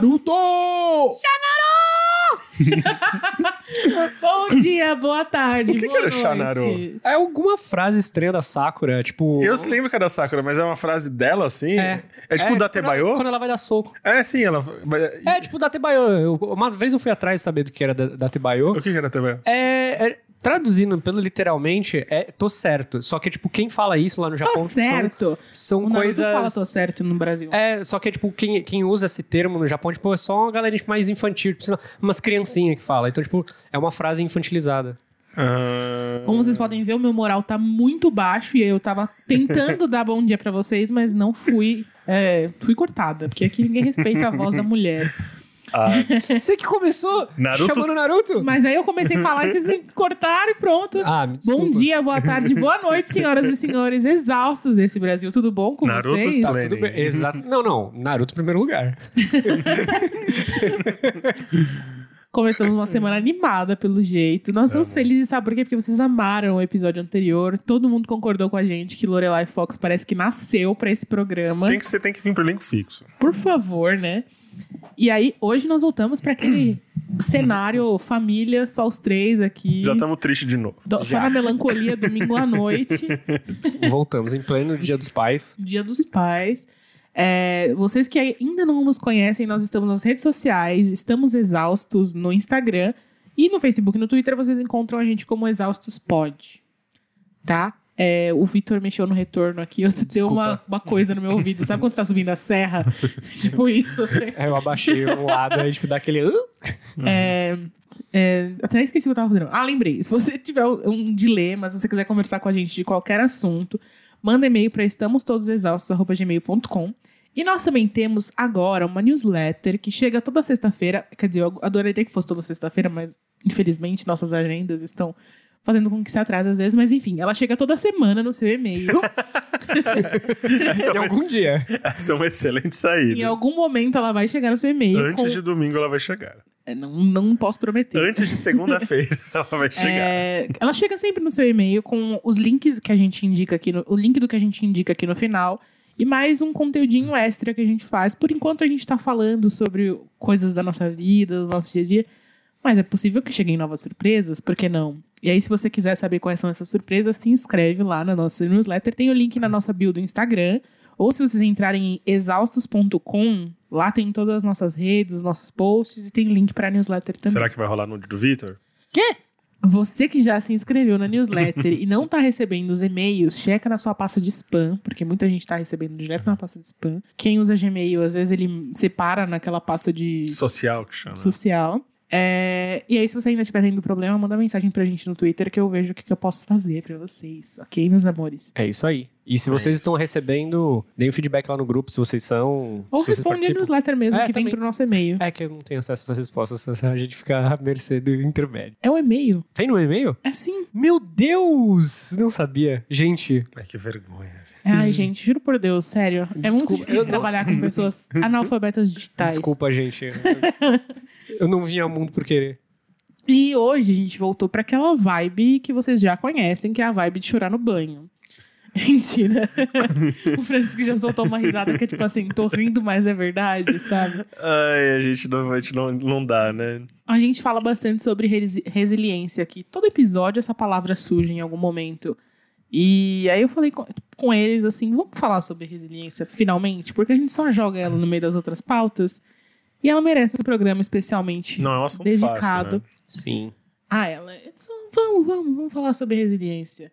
Naruto! Bom dia, boa tarde, O que que boa era noite. Shanaru? É alguma frase estranha da Sakura, tipo. Eu se lembro que era da Sakura, mas é uma frase dela, assim? É. É tipo é, da quando- Tebayo? Quando ela vai dar soco. É, sim, ela... É, tipo da Tebayo. Uma vez eu fui atrás de saber do que era da, da Tebayo. O que que era Tebayo? É, é- Traduzindo pelo literalmente, é tô certo. Só que, tipo, quem fala isso lá no Japão Tô são- certo. são, o Naruto coisas. fala tô certo no Brasil. É, só que, tipo, quem, quem usa esse termo no Japão, tipo, é só uma galera tipo, mais infantil, tipo, umas criancinhas que fala. Então, tipo, é uma frase infantilizada. Ah, Como vocês podem ver, o meu moral tá muito baixo e eu tava tentando dar bom dia pra vocês, mas não fui. é, fui cortada, porque aqui ninguém respeita a voz da mulher. Ah, Você que começou Naruto- chamando Naruto? Mas aí eu comecei a falar e vocês cortaram e pronto. Ah, me desculpa. Bom dia, boa tarde, boa noite, senhoras e senhores exaustos desse Brasil. Tudo bom com Naruto vocês? está Tá tudo bem. Exato. Não, não. Naruto em primeiro lugar. Começamos uma semana animada, pelo jeito. Nós estamos Amo. felizes, sabe por quê? Porque vocês amaram o episódio anterior. Todo mundo concordou com a gente que Lorelai Fox parece que nasceu pra esse programa. tem que, você tem que vir pro elenco fixo. Por favor, né? E aí, hoje nós voltamos pra aquele cenário família, só os três aqui. Já estamos tristes de novo. Do- só na melancolia, domingo à noite, Voltamos em pleno Dia dos Pais. dia dos pais. É, vocês que ainda não nos conhecem, nós estamos nas redes sociais, estamos exaustos no Instagram e no Facebook e no Twitter vocês encontram a gente como Exaustos Pod. Tá? É, o Vitor mexeu no retorno aqui, eu deu uma, uma coisa no meu ouvido. Sabe quando você tá subindo a serra? tipo isso. Aí eu abaixei o lado, aí tipo, dá aquele. É, é, até esqueci o que eu tava fazendo. Ah, lembrei. Se você tiver um dilema, se você quiser conversar com a gente de qualquer assunto, manda e-mail para estamostodosexaustos.gmail.com e nós também temos agora uma newsletter que chega toda sexta-feira. Quer dizer, eu adoraria que fosse toda sexta-feira, mas infelizmente nossas agendas estão fazendo com que se atrase às vezes. Mas enfim, ela chega toda semana no seu e-mail. Em algum dia. Essa é uma excelente em saída. algum momento ela vai chegar no seu e-mail. Antes com- de domingo ela vai chegar. É, Não, não posso prometer. Antes de segunda-feira ela vai chegar. É, ela chega sempre no seu e-mail com os links que a gente indica aqui, no, o link do que a gente indica aqui no final. E mais um conteúdinho extra que a gente faz. Por enquanto a gente tá falando sobre coisas da nossa vida, do nosso dia a dia. Mas é possível que cheguem novas surpresas, por que não? E aí, se você quiser saber quais são essas surpresas, se inscreve lá na nossa newsletter. Tem o link na nossa bio do Instagram. Ou se vocês entrarem em exaustos.com, lá tem todas as nossas redes, os nossos posts e tem link pra newsletter também. Será que vai rolar nude do Vitor? Você que já se inscreveu na newsletter e não tá recebendo os e-mails, checa na sua pasta de spam, porque muita gente tá recebendo direto na pasta de spam. Quem usa Gmail, às vezes ele separa naquela pasta de Social que chama. social. É, e aí, se você ainda estiver tendo problema, manda mensagem pra gente no Twitter que eu vejo o que, que eu posso fazer pra vocês, ok, meus amores? É isso aí. E se É vocês isso. estão recebendo, deem um feedback lá no grupo se vocês são. Ou se vocês responde a participam. newsletter mesmo, É, que vem também. pro nosso e-mail. É que eu não tenho acesso a essas respostas, a gente fica à mercê do intermédio. É o e-mail? Tem no e-mail? É sim. Meu Deus! Não sabia. Gente, Ai, que vergonha. Ai, gente, juro por Deus, sério. é muito Desculpa, difícil eu não- trabalhar com pessoas analfabetas digitais. desculpa, gente. eu não vim ao mundo por querer. E hoje a gente voltou pra aquela vibe que vocês já conhecem, que é a vibe de chorar no banho. Mentira. o Francisco já soltou uma risada que é tipo assim, tô rindo, mas é verdade, sabe? Ai, a gente não, a gente não, não dá, né? A gente fala bastante sobre resi- resiliência aqui. Todo episódio essa palavra surge em algum momento. E aí eu falei com, com eles assim, vamos falar sobre resiliência finalmente, porque a gente só joga ela no meio das outras pautas. E ela merece um programa especialmente Não é um assunto dedicado fácil, né? Sim. a ela. Então, vamos, vamos, vamos falar sobre resiliência.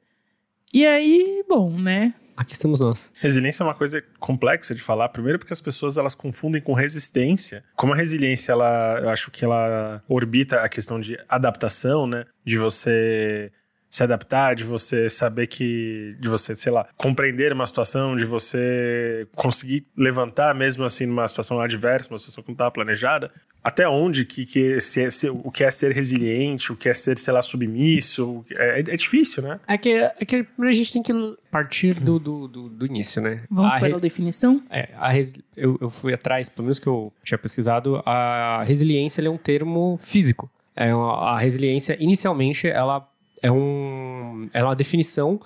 E aí, bom, né? Aqui estamos nós. Resiliência é uma coisa complexa de falar, primeiro porque as pessoas elas confundem com resistência. Como a resiliência, ela, eu acho que ela orbita a questão de adaptação, né? De você se adaptar, de você saber que, de você, sei lá, compreender uma situação, de você conseguir levantar mesmo assim numa situação adversa, uma situação que não estava planejada. Até onde que, que se- se- o que é ser resiliente, o que é ser, sei lá, submisso, é, é difícil, né? É que, é que a gente tem que partir do, do, do, do início, né? Vamos A para re- a definição? É, a resi- eu, eu fui atrás, pelo menos que eu tinha pesquisado, a resiliência ele é um termo físico. É uma- a resiliência, inicialmente, ela é, um, é uma definição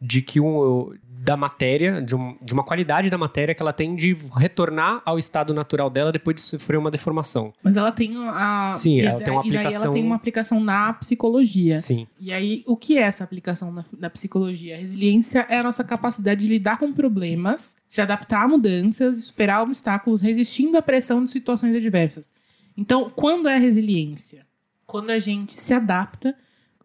de que o da matéria, de, um- de uma qualidade da matéria que ela tem de retornar ao estado natural dela depois de sofrer uma deformação. Mas ela tem a. Sim, e ela tem uma daí- E ela aplicação- tem uma aplicação na psicologia. Sim. E aí, o que é essa aplicação na, na psicologia? A resiliência é a nossa capacidade de lidar com problemas, se adaptar a mudanças, superar obstáculos, resistindo à pressão de situações adversas. Então, quando é resiliência? Quando a gente se adapta,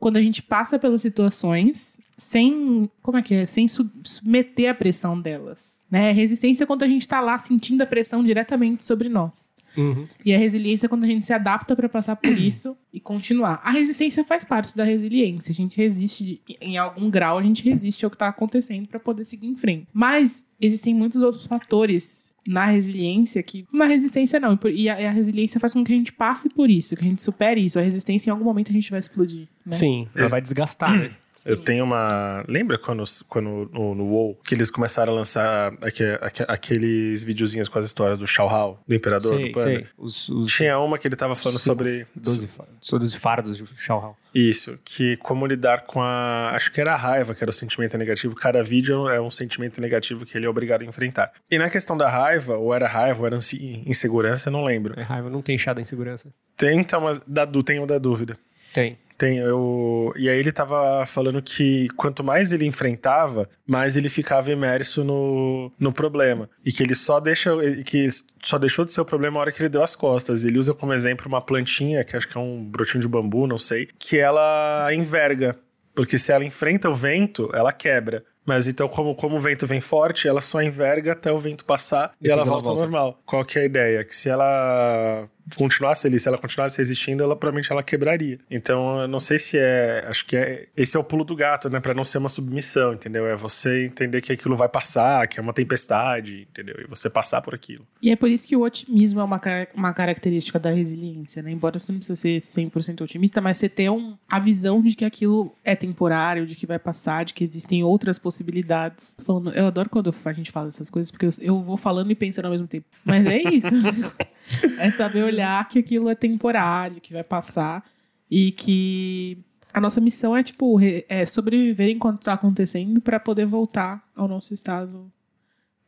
quando a gente passa pelas situações sem, como é que é? Sem su- submeter a pressão delas. Né? Resistência é quando a gente está lá sentindo a pressão diretamente sobre nós. Uhum. E a resiliência é quando a gente se adapta para passar por isso e continuar. A resistência faz parte da resiliência. A gente resiste, em algum grau, a gente resiste ao que está acontecendo para poder seguir em frente. Mas existem muitos outros fatores na resiliência que. Na resistência, não. E a, e a resiliência faz com que a gente passe por isso, que a gente supere isso. A resistência, em algum momento, a gente vai explodir. Né? Sim, ela vai desgastar, né? Eu tenho uma. Lembra quando, quando no, no WoW que eles começaram a lançar aque- aque- aqueles videozinhos com as histórias do Shao Hao, do Imperador sei, do Panda? sei. Os, os Tinha uma que ele tava falando Cinco. sobre 12, fa- sobre os fardos de Shao Hao. isso, que como lidar com a. Acho que era a raiva, que era o sentimento negativo. Cada vídeo é um sentimento negativo que ele é obrigado a enfrentar. E na questão da raiva, ou era raiva, ou era insegurança, eu não lembro. É raiva, não tem chá da insegurança. Tem então, mas da, tem o da dúvida. Tem. Tem, eu. E aí ele tava falando que quanto mais ele enfrentava, mais ele ficava imerso no, no problema. E que ele só deixa. Que só deixou de ser o problema a hora que ele deu as costas. Ele usa como exemplo uma plantinha, que acho que é um brotinho de bambu, não sei, que ela enverga. Porque se ela enfrenta o vento, ela quebra. Mas então, como, como o vento vem forte, ela só enverga até o vento passar e Depois ela ela volta ao volta. normal. Qual que é a ideia? Que se ela continuasse ali, se ela continuasse resistindo, ela provavelmente ela quebraria. Então, eu não sei se é. Acho que é. Esse é o pulo do gato, né? Pra não ser uma submissão, entendeu? É você entender que aquilo vai passar, que é uma tempestade, entendeu? E você passar por aquilo. E é por isso que o otimismo é uma, uma característica da resiliência, né? Embora você não precisa ser 100% otimista, mas você ter um, a visão de que aquilo é temporário, de que vai passar, de que existem outras possibilidades. Falando, eu adoro quando a gente fala essas coisas, porque eu, eu vou falando e pensando ao mesmo tempo. Mas é isso. é saber olhar que aquilo é temporário, que vai passar e que a nossa missão é, tipo, é sobreviver enquanto tá acontecendo para poder voltar ao nosso estado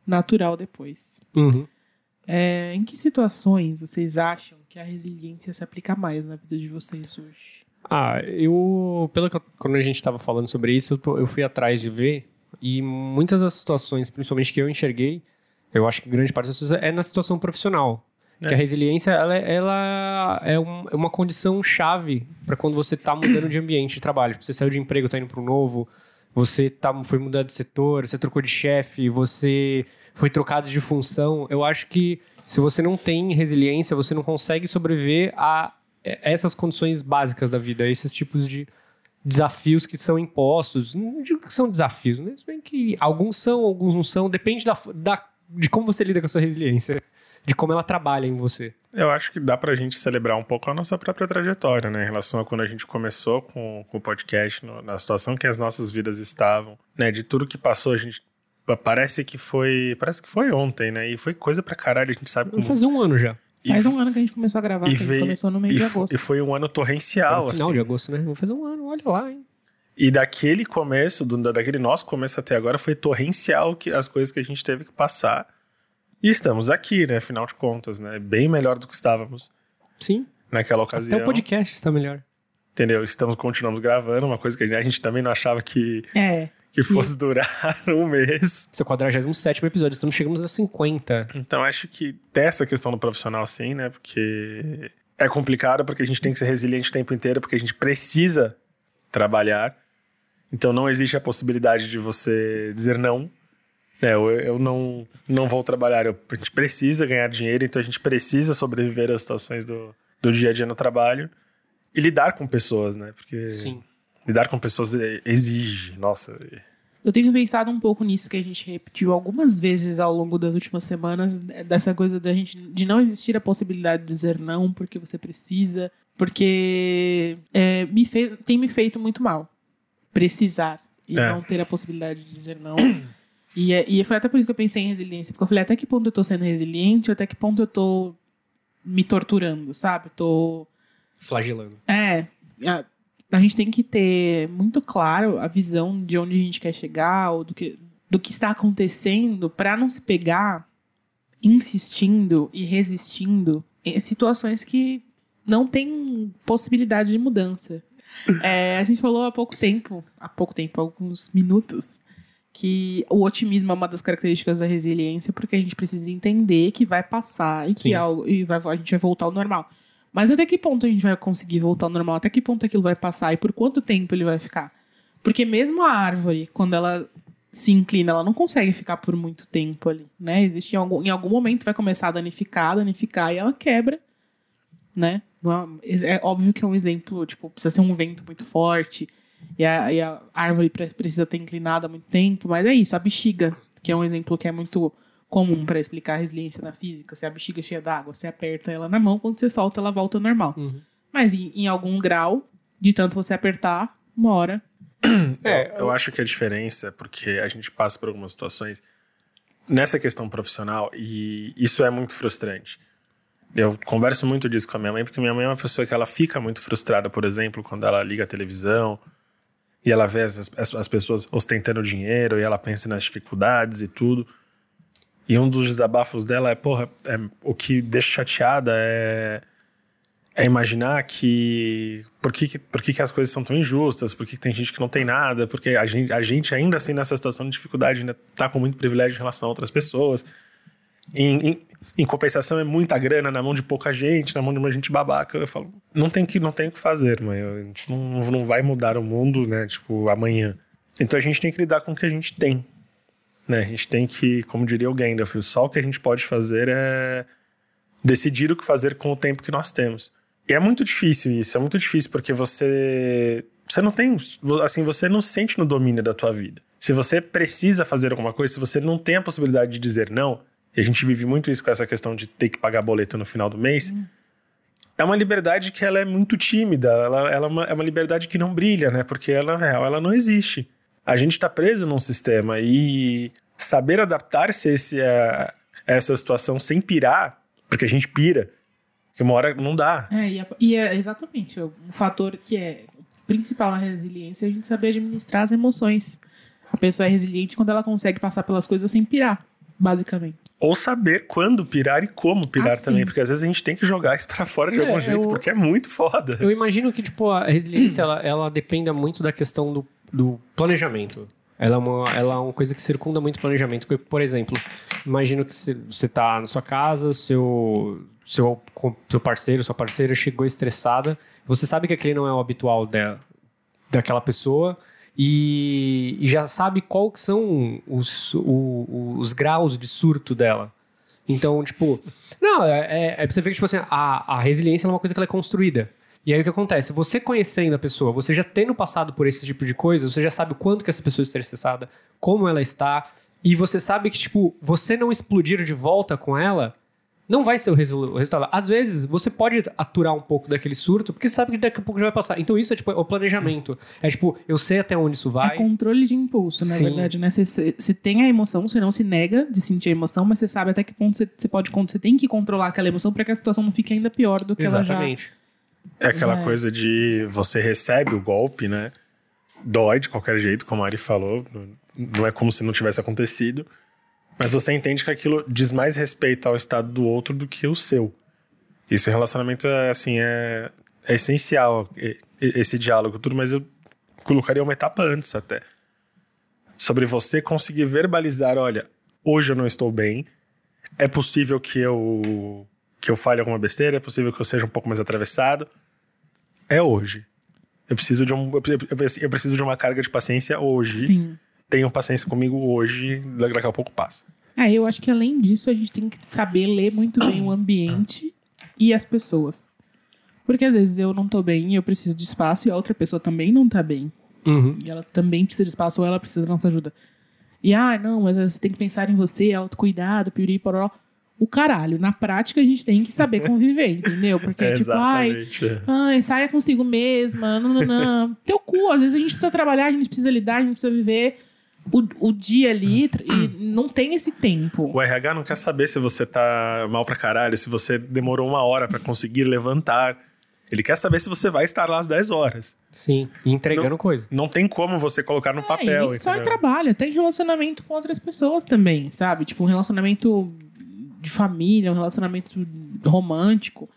natural depois. Uhum. É, em que situações vocês acham que a resiliência se aplica mais na vida de vocês hoje? Ah, eu. Pelo que eu- quando a gente estava falando sobre isso, eu fui atrás de ver. E muitas das situações, principalmente que eu enxerguei, eu acho que grande parte das pessoas é na situação profissional. É. Que a resiliência, ela, ela é, um- é uma condição chave para quando você está mudando de ambiente de trabalho. Tipo, Você saiu de emprego, está indo para um novo, você tá, foi mudar de setor, você trocou de chefe, você foi trocado de função. Eu acho que se você não tem resiliência, você não consegue sobreviver a é, essas condições básicas da vida, esses tipos de desafios que são impostos. Não digo que são desafios, né? Se bem que alguns são, alguns não são. Depende da, da- de como você lida com a sua resiliência, de como ela trabalha em você. Eu acho que dá pra gente celebrar um pouco a nossa própria trajetória, né? Em relação a quando a gente começou com, com o podcast, no- na situação que as nossas vidas estavam, né? De tudo que passou, a gente. Parece que foi. Parece que foi ontem, né? E foi coisa pra caralho, a gente sabe como. fazer um ano já. E Faz um ano que a gente começou a gravar, e que a gente veio- começou no mês e, de agosto. e foi um ano torrencial, no final assim. de agosto, né? Vou fazer um ano, olha lá, hein? E daquele começo, do, daquele nosso começo até agora, foi torrencial que as coisas que a gente teve que passar. E estamos aqui, né? Afinal de contas, né? Bem melhor do que estávamos Sim. naquela ocasião. Até o podcast está melhor. Entendeu? Estamos, continuamos gravando, uma coisa que a gente também não achava que, É, que fosse durar um mês. Esse é o 47 episódio, estamos chegando a 50. Então acho que tem essa questão do profissional sim, né? Porque é complicado, porque a gente tem que ser resiliente o tempo inteiro, porque a gente precisa trabalhar. Então não existe a possibilidade de você dizer não. É, eu, eu não, não vou trabalhar. Eu- a gente precisa ganhar dinheiro, então a gente precisa sobreviver às situações do, do dia a dia no trabalho e lidar com pessoas, né? Porque Sim. lidar com pessoas é- exige, nossa. eu tenho pensado um pouco nisso que a gente repetiu algumas vezes ao longo das últimas semanas, é, dessa coisa da gente de não existir a possibilidade de dizer não porque você precisa, porque é, me fez, tem me feito muito mal precisar e É. não ter a possibilidade de dizer não. E, é- e foi até por isso que eu pensei em resiliência, porque eu falei até que ponto eu tô sendo resiliente, até que ponto eu tô me torturando, sabe? Tô Flagelando. é, a- a gente tem que ter muito claro a visão de onde a gente quer chegar, ou do que, do que está acontecendo, para não se pegar insistindo e resistindo em situações que não tem possibilidade de mudança. É, a gente falou há pouco tempo, há pouco tempo, alguns minutos, que o otimismo é uma das características da resiliência, porque a gente precisa entender que vai passar e que algo, e vai, a gente vai voltar ao normal. Mas até que ponto a gente vai conseguir voltar ao normal? Até que ponto aquilo vai passar e por quanto tempo ele vai ficar? Porque mesmo a árvore, quando ela se inclina, ela não consegue ficar por muito tempo ali, né? Existe em algum, em algum momento vai começar a danificar, danificar e ela quebra, né? É, é óbvio que é um exemplo, tipo, precisa ser um vento muito forte e a, e a árvore precisa ter inclinado há muito tempo, mas é isso, a bexiga, que é um exemplo que é muito comum para explicar a resiliência na física, se a bexiga é cheia d'água, você aperta ela na mão, quando você solta ela volta ao normal. Uhum. Mas em, em algum grau, de tanto você apertar, uma hora é, eu, eu acho que a diferença é porque a gente passa por algumas situações nessa questão profissional e isso é muito frustrante. Eu converso muito disso com a minha mãe, porque minha mãe é uma pessoa que ela fica muito frustrada, por exemplo, quando ela liga a televisão e ela vê as, as, as pessoas ostentando dinheiro e ela pensa nas dificuldades e tudo. E um dos desabafos dela é, porra, é, o que deixa chateada é é imaginar que por que, por que, que as coisas são tão injustas, por que, que tem gente que não tem nada, porque a gente, a gente ainda assim nessa situação de dificuldade ainda tá com muito privilégio em relação a outras pessoas. Em, em, em, compensação é muita grana na mão de pouca gente, na mão de uma gente babaca. Eu falo, não tem que não tem o que fazer, mãe. A gente não, não vai mudar o mundo, né? Tipo, amanhã. Então a gente tem que lidar com o que a gente tem. Né? A gente tem que, como diria o Gandalf, só o que a gente pode fazer é decidir o que fazer com o tempo que nós temos. E é muito difícil isso, é muito difícil porque você você não tem, assim, você não se sente no domínio da tua vida. Se você precisa fazer alguma coisa, se você não tem a possibilidade de dizer não, e a gente vive muito isso com essa questão de ter que pagar boleto no final do mês, uhum. é uma liberdade que ela é muito tímida, ela, ela é, uma, é uma liberdade que não brilha, né? Porque ela, na real, ela não existe. A gente está preso num sistema e saber adaptar-se a, a essa situação sem pirar, porque a gente pira, que uma hora não dá. É, e é, e é exatamente o fator que é principal na resiliência é a gente saber administrar as emoções. A pessoa é resiliente quando ela consegue passar pelas coisas sem pirar, basicamente. Ou saber quando pirar e como pirar ah, também, porque às vezes a gente tem que jogar isso para fora de é, algum jeito, eu, porque é muito foda. Eu imagino que, tipo, a resiliência, ela, ela dependa muito da questão do, do planejamento. Ela é, uma, ela é uma coisa que circunda muito o planejamento. Por exemplo, imagino que você está na sua casa, seu, seu, seu parceiro, sua parceira chegou estressada, você sabe que aquele não é o habitual dela, daquela pessoa e, e já sabe qual são os, o, os graus de surto dela. Então, tipo, não, é, é, é pra você ver que, tipo assim, a, a resiliência é uma coisa que ela é construída. E aí o que acontece? Você conhecendo a pessoa, você já tendo passado por esse tipo de coisa, você já sabe o quanto que essa pessoa está estressada, como ela está, e você sabe que, tipo, você não explodir de volta com ela não vai ser o, resultado. Às vezes, você pode aturar um pouco daquele surto, porque sabe que daqui a pouco já vai passar. Então, isso é tipo o planejamento. É tipo, eu sei até onde isso vai. É controle de impulso, na Sim. verdade, né? Você, tem a emoção, você não se nega de sentir a emoção, mas você sabe até que ponto você, você pode. Você tem que controlar aquela emoção para que a situação não fique ainda pior do que Exatamente. ela já. Exatamente. É aquela é. coisa de você recebe o golpe, né? Dói de qualquer jeito, como a Ari falou. Não é como se não tivesse acontecido. Mas você entende que aquilo diz mais respeito ao estado do outro do que o seu. Isso em relacionamento é assim, é, é essencial esse diálogo, tudo, mas eu colocaria uma etapa antes até. Sobre você conseguir verbalizar, olha, hoje eu não estou bem, é possível que eu que eu fale alguma besteira, é possível que eu seja um pouco mais atravessado. É hoje. Eu preciso de um eu preciso de uma carga de paciência hoje. Sim tenham paciência comigo hoje, daqui a pouco passa. É, eu acho que além disso, a gente tem que saber ler muito bem o ambiente e as pessoas. Porque às vezes eu não tô bem e eu preciso de espaço e a outra pessoa também não tá bem. Uhum. E ela também precisa de espaço ou ela precisa da nossa ajuda. E, ah, não, mas você tem que pensar em você, autocuidado, piuri, poró. O caralho, na prática a gente tem que saber conviver, entendeu? Porque, é, tipo, ai, ai, saia consigo mesma, não, não, não. Teu cu, às vezes a gente precisa trabalhar, a gente precisa lidar, a gente precisa viver o, o dia ali e não tem esse tempo. O RH não quer saber se você tá mal pra caralho, se você demorou uma hora para conseguir levantar. Ele quer saber se você vai estar lá às 10 horas. Sim, e entregando coisa. Não tem como você colocar no É, papel. só em entendeu? trabalho, até em relacionamento com outras pessoas também, sabe? Tipo, um relacionamento de família, um relacionamento romântico.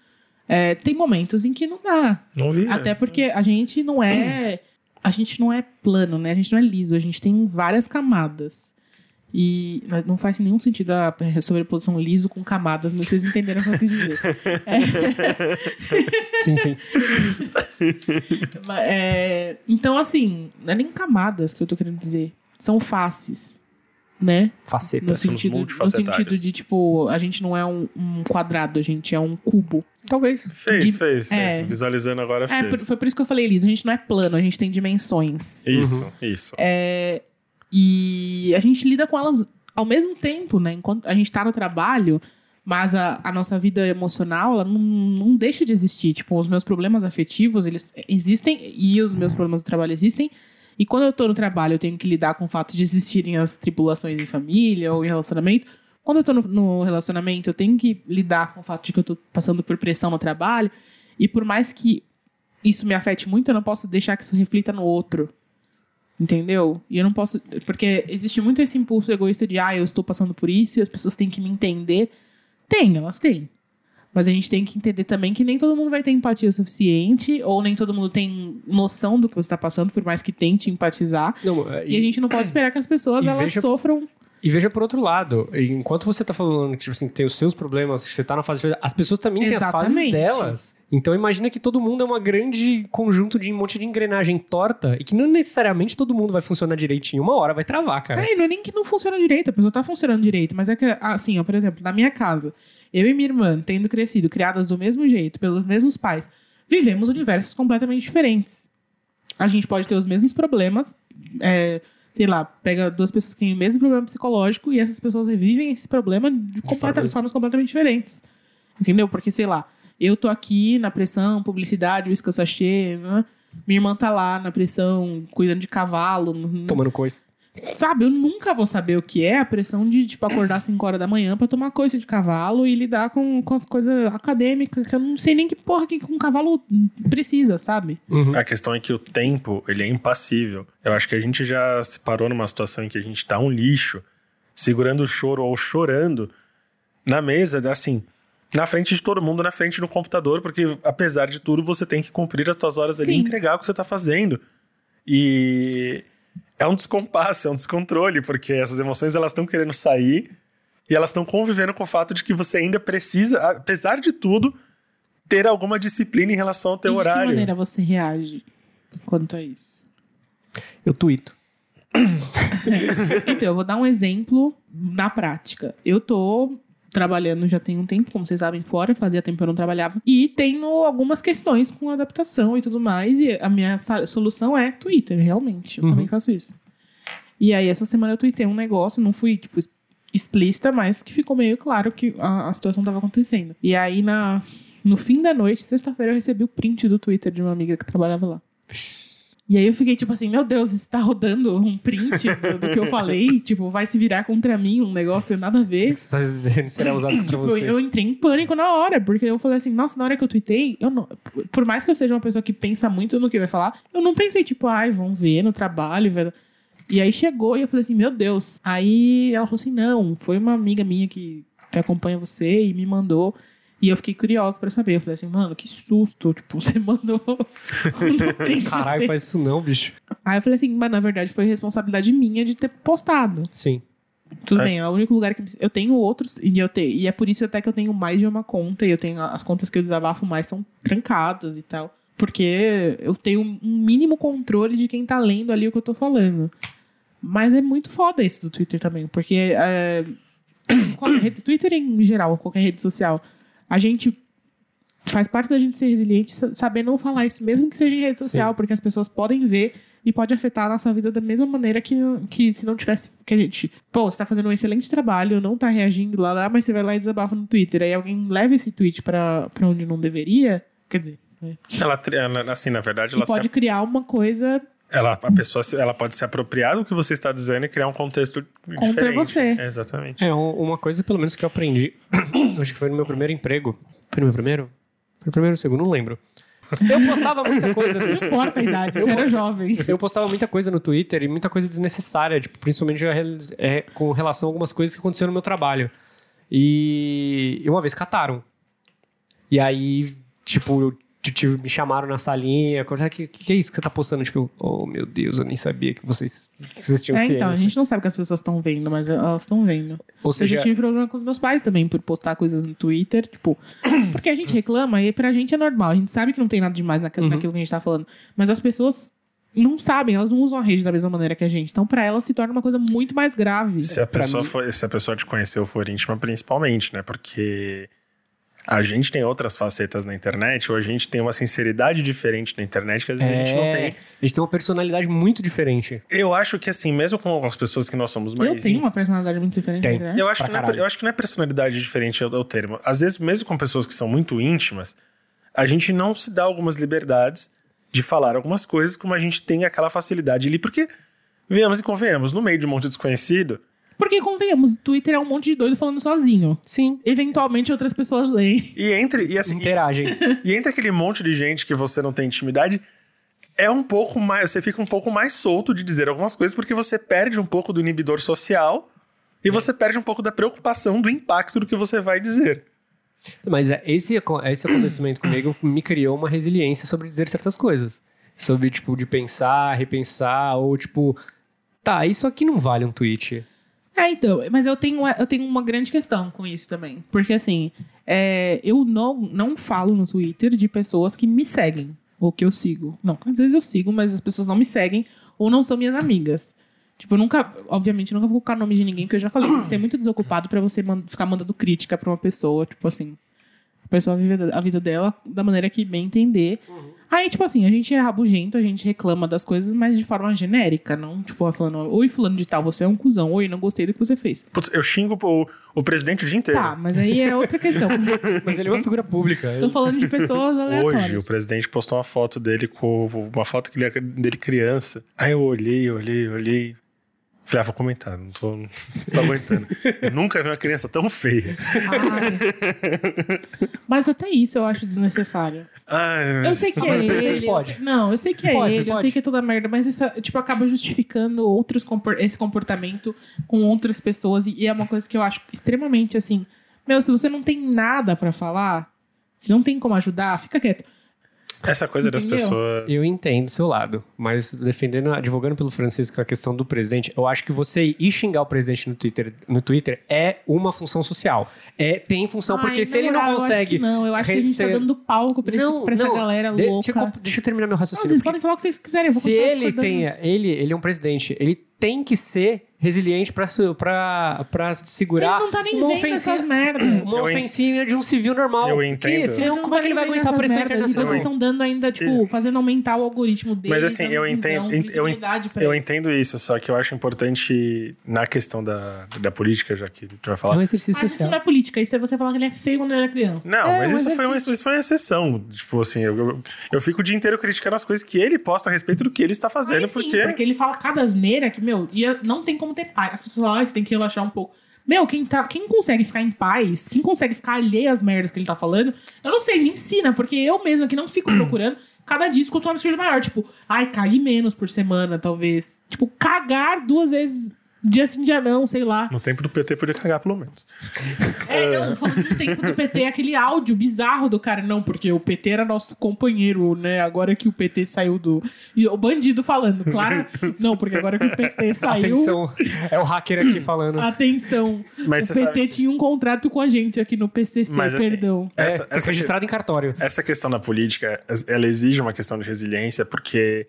É, tem momentos em que não dá. Não vi. Até porque a gente não é. A gente não é plano, né? A gente não é liso, a gente tem várias camadas. E não faz nenhum sentido a sobreposição liso com camadas, mas vocês entenderam o que eu quis dizer. Sim, sim. Mas, é, então, assim, não é nem camadas que eu tô querendo dizer. São faces, né? No Facetas. somos sentido, no sentido de, tipo, a gente não é um, um quadrado, a gente é um cubo. Talvez. Fez, de- fez, fez. é. Visualizando agora, É, fez. por- foi por isso que eu falei, Liz, a gente não é plano, a gente tem dimensões. Isso, Uhum. isso. É, e a gente lida com elas ao mesmo tempo, né? Enquanto a gente tá no trabalho, mas a, a nossa vida emocional, ela não, não deixa de existir. Tipo, os meus problemas afetivos, eles existem e os meus problemas do trabalho existem. E quando eu tô no trabalho, eu tenho que lidar com o fato de existirem as tribulações em família ou em relacionamento. Quando eu tô no, no relacionamento, eu tenho que lidar com o fato de que eu tô passando por pressão no trabalho. E por mais que isso me afete muito, eu não posso deixar que isso reflita no outro. Entendeu? E eu não posso. Porque existe muito esse impulso egoísta de, ah, eu estou passando por isso e as pessoas têm que me entender. Tem, elas têm. Mas a gente tem que entender também que nem todo mundo vai ter empatia suficiente, ou nem todo mundo tem noção do que você está passando, por mais que tente empatizar. Não, é, E, a gente não pode esperar que as pessoas e elas veja- sofram. E veja por outro lado, enquanto você tá falando que tipo assim, tem os seus problemas, que você tá na fase de... As pessoas também têm as fases Exatamente. delas. Então imagina que todo mundo é uma grande conjunto de um monte de engrenagem torta e que não necessariamente todo mundo vai funcionar direitinho. Uma hora vai travar, cara. É, não é nem que não funciona direito, a pessoa tá funcionando direito, mas é que, assim, ó, por exemplo, na minha casa, eu e minha irmã, tendo crescido, criadas do mesmo jeito, pelos mesmos pais, vivemos universos completamente diferentes. A gente pode ter os mesmos problemas, é, sei lá, pega duas pessoas que têm o mesmo problema psicológico e essas pessoas revivem esse problema de, completa- formas- formas completamente diferentes. Entendeu? Porque, sei lá, eu tô aqui na pressão, publicidade, uísque sachê, né? minha irmã tá lá na pressão, cuidando de cavalo, Tomando coisa. Sabe, eu nunca vou saber o que é a pressão de, tipo, acordar às 5 horas da manhã pra tomar coisa de cavalo e lidar com, com as coisas acadêmicas, que eu não sei nem que porra que um cavalo precisa, sabe? Uhum. A questão é que o tempo, ele é impassível. Eu acho que a gente já se parou numa situação em que a gente tá um lixo, segurando o choro ou chorando na mesa, assim, na frente de todo mundo, na frente do computador, porque apesar de tudo, você tem que cumprir as suas horas ali e Sim. entregar o que você tá fazendo. E é um descompasso, é um descontrole, porque essas emoções elas estão querendo sair e elas estão convivendo com o fato de que você ainda precisa, apesar de tudo, ter alguma disciplina em relação ao teu e de horário. que maneira você reage quanto a isso? Eu tuito. Então, eu vou dar um exemplo na prática. Eu tô trabalhando já tem um tempo, como vocês sabem, fora, fazia tempo que eu não trabalhava. E tenho algumas questões com adaptação e tudo mais. E a minha solução é Twitter, realmente. Eu Uhum. também faço isso. E aí, essa semana eu tuitei um negócio, não fui, tipo, explícita, mas que ficou meio claro que a, a situação tava acontecendo. E aí, na, no fim da noite, sexta-feira, eu recebi o print do Twitter de uma amiga que trabalhava lá. E aí eu fiquei tipo assim, meu Deus, isso tá rodando um print do, do que eu falei, tipo, vai se virar contra mim, um negócio nada a ver. Será usado contra Tipo, você. eu entrei em pânico na hora, porque eu falei assim, nossa, na hora que eu tuitei, eu não, por mais que eu seja uma pessoa que pensa muito no que vai falar, eu não pensei, tipo, ai, vão ver no trabalho, velho. E aí chegou e eu falei assim, meu Deus. Aí ela falou assim, não, foi uma amiga minha que, que acompanha você e me mandou. E eu fiquei curiosa pra saber. Eu falei assim, mano, que susto. Tipo, você mandou Caralho, faz isso não, bicho. Aí eu falei assim, mas na verdade foi responsabilidade minha de ter postado. Sim. Tudo É. bem, é o único lugar que eu tenho outros e eu tenho, e é por isso até que eu tenho mais de uma conta e eu tenho as contas que eu desabafo mais são trancadas e tal, porque eu tenho um mínimo controle de quem tá lendo ali o que eu tô falando. Mas é muito foda isso do Twitter também, porque é, qualquer rede, Twitter em geral, qualquer rede social, a gente faz parte da gente ser resiliente sa- saber não falar isso, mesmo que seja em rede social, porque as pessoas podem ver e pode afetar a nossa vida da mesma maneira que, que se não tivesse. Que a gente. Pô, você tá fazendo um excelente trabalho, não tá reagindo lá, lá, mas você vai lá e desabafa no Twitter. Aí alguém leva esse tweet pra, pra onde não deveria. Quer dizer, né? Ela, assim, na verdade, E ela, pode se, criar uma coisa ela, a pessoa ela pode se apropriar do que você está dizendo e criar um contexto diferente. você. É, exatamente. É, um- uma coisa, pelo menos, que eu aprendi, acho que foi no meu primeiro emprego. Foi no meu primeiro? Foi no primeiro ou segundo, não lembro. Eu postava muita coisa. Não importa a idade, você era jovem. Eu postava muita coisa no Twitter e muita coisa desnecessária, tipo, principalmente é, com relação a algumas coisas que aconteceram no meu trabalho. E, e uma vez cataram. E aí, tipo, tipo, me chamaram na salinha, o que, que é isso que você tá postando? Tipo, oh meu Deus, eu nem sabia que vocês, que vocês tinham É, ciência. então, a gente não sabe que as pessoas estão vendo, mas elas estão vendo. Ou Eu seja, já tive problema com os meus pais também por postar coisas no Twitter, tipo, porque a gente reclama e pra gente é normal, a gente sabe que não tem nada demais naquilo, Uhum. naquilo que a gente tá falando, mas as pessoas não sabem, elas não usam a rede da mesma maneira que a gente, então pra elas se torna uma coisa muito mais grave. Se a, pessoa mim- for, se a pessoa te conheceu for íntima, principalmente, né? Porque a gente tem outras facetas na internet, ou a gente tem uma sinceridade diferente na internet que às vezes a gente não é, tem. a gente tem uma personalidade muito diferente. Eu acho que, assim, mesmo com as pessoas que nós somos mais. Eu tenho uma personalidade muito diferente, Tem. né? Eu acho, Pra que não é, eu acho que não é personalidade diferente é o, é o termo. Às vezes, mesmo com pessoas que são muito íntimas, a gente não se dá algumas liberdades de falar algumas coisas como a gente tem aquela facilidade ali. Porque, venhamos e convenhamos, no meio de um monte de desconhecido, Porque, convenhamos, Twitter é um monte de doido falando sozinho. Sim. Eventualmente outras pessoas leem. e entre, e assim, Interagem. e entre aquele monte de gente que você não tem intimidade, é um pouco mais. Você fica um pouco mais solto de dizer algumas coisas, porque você perde um pouco do inibidor social e você perde um pouco da preocupação do impacto do que você vai dizer. Mas é, esse, esse acontecimento comigo me criou uma resiliência sobre dizer certas coisas. Sobre, tipo, de pensar, repensar, ou tipo, tá, isso aqui não vale um tweet. É, então, mas eu tenho, eu tenho uma grande questão com isso também. Porque, assim, é, eu não, não falo no Twitter de pessoas que me seguem, ou que eu sigo. Não, às vezes eu sigo, mas as pessoas não me seguem, ou não são minhas amigas. Tipo, eu nunca, obviamente, nunca vou colocar o nome de ninguém, porque eu já falei, você é muito desocupado pra você ficar mandando crítica pra uma pessoa, tipo assim. A pessoa vive a vida dela da maneira que bem entender. Aí, tipo assim, a gente é rabugento, a gente reclama das coisas, mas de forma genérica, não, tipo, falando, oi, fulano de tal, você é um cuzão, oi, não gostei do que você fez. Putz, eu xingo o, o presidente o dia inteiro. Tá, mas aí é outra questão. Mas ele é uma figura pública. Tô falando de pessoas aleatórias. Hoje, o presidente postou uma foto dele com uma foto que ele era dele criança. Aí eu olhei, olhei, olhei. Falei, ah, vou comentar, não tô, não tô aguentando. Eu nunca vi uma criança tão feia. Ai. Mas até isso eu acho desnecessário. Ai, Eu sei que é ele. eu pode. sei- não, eu sei que é Pode, ele, eu pode. sei que é toda merda, mas isso tipo, acaba justificando outros compor- esse comportamento com outras pessoas. E, e é uma coisa que eu acho extremamente assim. Meu, se você não tem nada pra falar, se não tem como ajudar, fica quieto. Essa coisa das pessoas. Eu entendo o seu lado, mas defendendo, advogando pelo Francisco com a questão do presidente, eu acho que você ir xingar o presidente no Twitter, no Twitter é uma função social. É, tem função, Ai, porque se na ele não eu consegue. que não, eu acho que a gente tá ser- dando palco pra, esse- pra essa galera de- louca. Deixa, eu deixa eu terminar meu Não, raciocínio. vocês porque podem falar o que vocês quiserem. Eu vou se continuar ele tem. Ele, ele é um presidente, ele tem que ser resiliente pra, pra, pra segurar Ele não tá nem uma, merdas. uma ofensinha de um civil normal. Eu entendo. senão, como é que ele vai aguentar a pressão internacional? vocês estão dando ainda, tipo, fazendo aumentar o algoritmo dele. Mas assim, eu visão, entendo- ent- eu Eu entendo isso, só que eu acho importante na questão da, da política, já que a gente vai É falar. um exercício Mas isso social. não é política, isso é você falar que ele é feio quando ele era criança. Não, É, mas um isso foi, uma, isso foi uma exceção. Tipo assim, eu, eu, eu fico o dia inteiro criticando as coisas que ele posta a respeito do que ele está fazendo, Aí sim, porque. porque ele fala cada asneira que, meu, ia- não tem como ter paz. As pessoas falam, ah, tem que relaxar um pouco. Meu, quem, tá, quem consegue ficar em paz, quem consegue ficar alheio às merdas que ele tá falando, eu não sei, me ensina, porque eu mesma que não fico procurando, cada dia escuto um absurdo maior. Tipo, ai, cair menos por semana, talvez. Tipo, cagar duas vezes, dia sim, dia não, sei lá. No tempo do PT podia cagar, pelo menos. É, não, falando do tempo do PT, aquele áudio bizarro do cara, não, porque o PT era nosso companheiro, né? Agora que o PT saiu do. E o bandido falando, claro. Não, porque agora que o PT saiu. Atenção, é o hacker aqui falando. Atenção. Mas o PT sabe. tinha um contrato com a gente aqui no PCC, Mas, assim, perdão. É, Essa, fica essa, registrado em cartório. essa questão da política, ela exige uma questão de resiliência, porque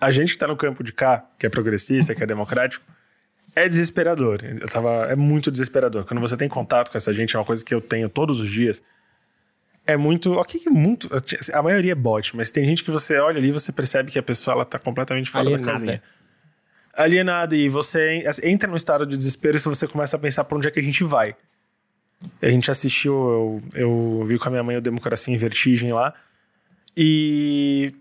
a gente que tá no campo de cá, que é progressista, que é democrático, é desesperador. Eu tava, é muito desesperador. Quando você tem contato com essa gente, é uma coisa que eu tenho todos os dias. É muito. Ok, que muito. A maioria é bot, mas tem gente que você olha ali e você percebe que a pessoa ela tá completamente fora da Alienada. casinha. Alienada, e você entra num estado de desespero e você começa a pensar pra onde é que a gente vai. A gente assistiu, eu, eu vi com a minha mãe o Democracia em Vertigem lá. E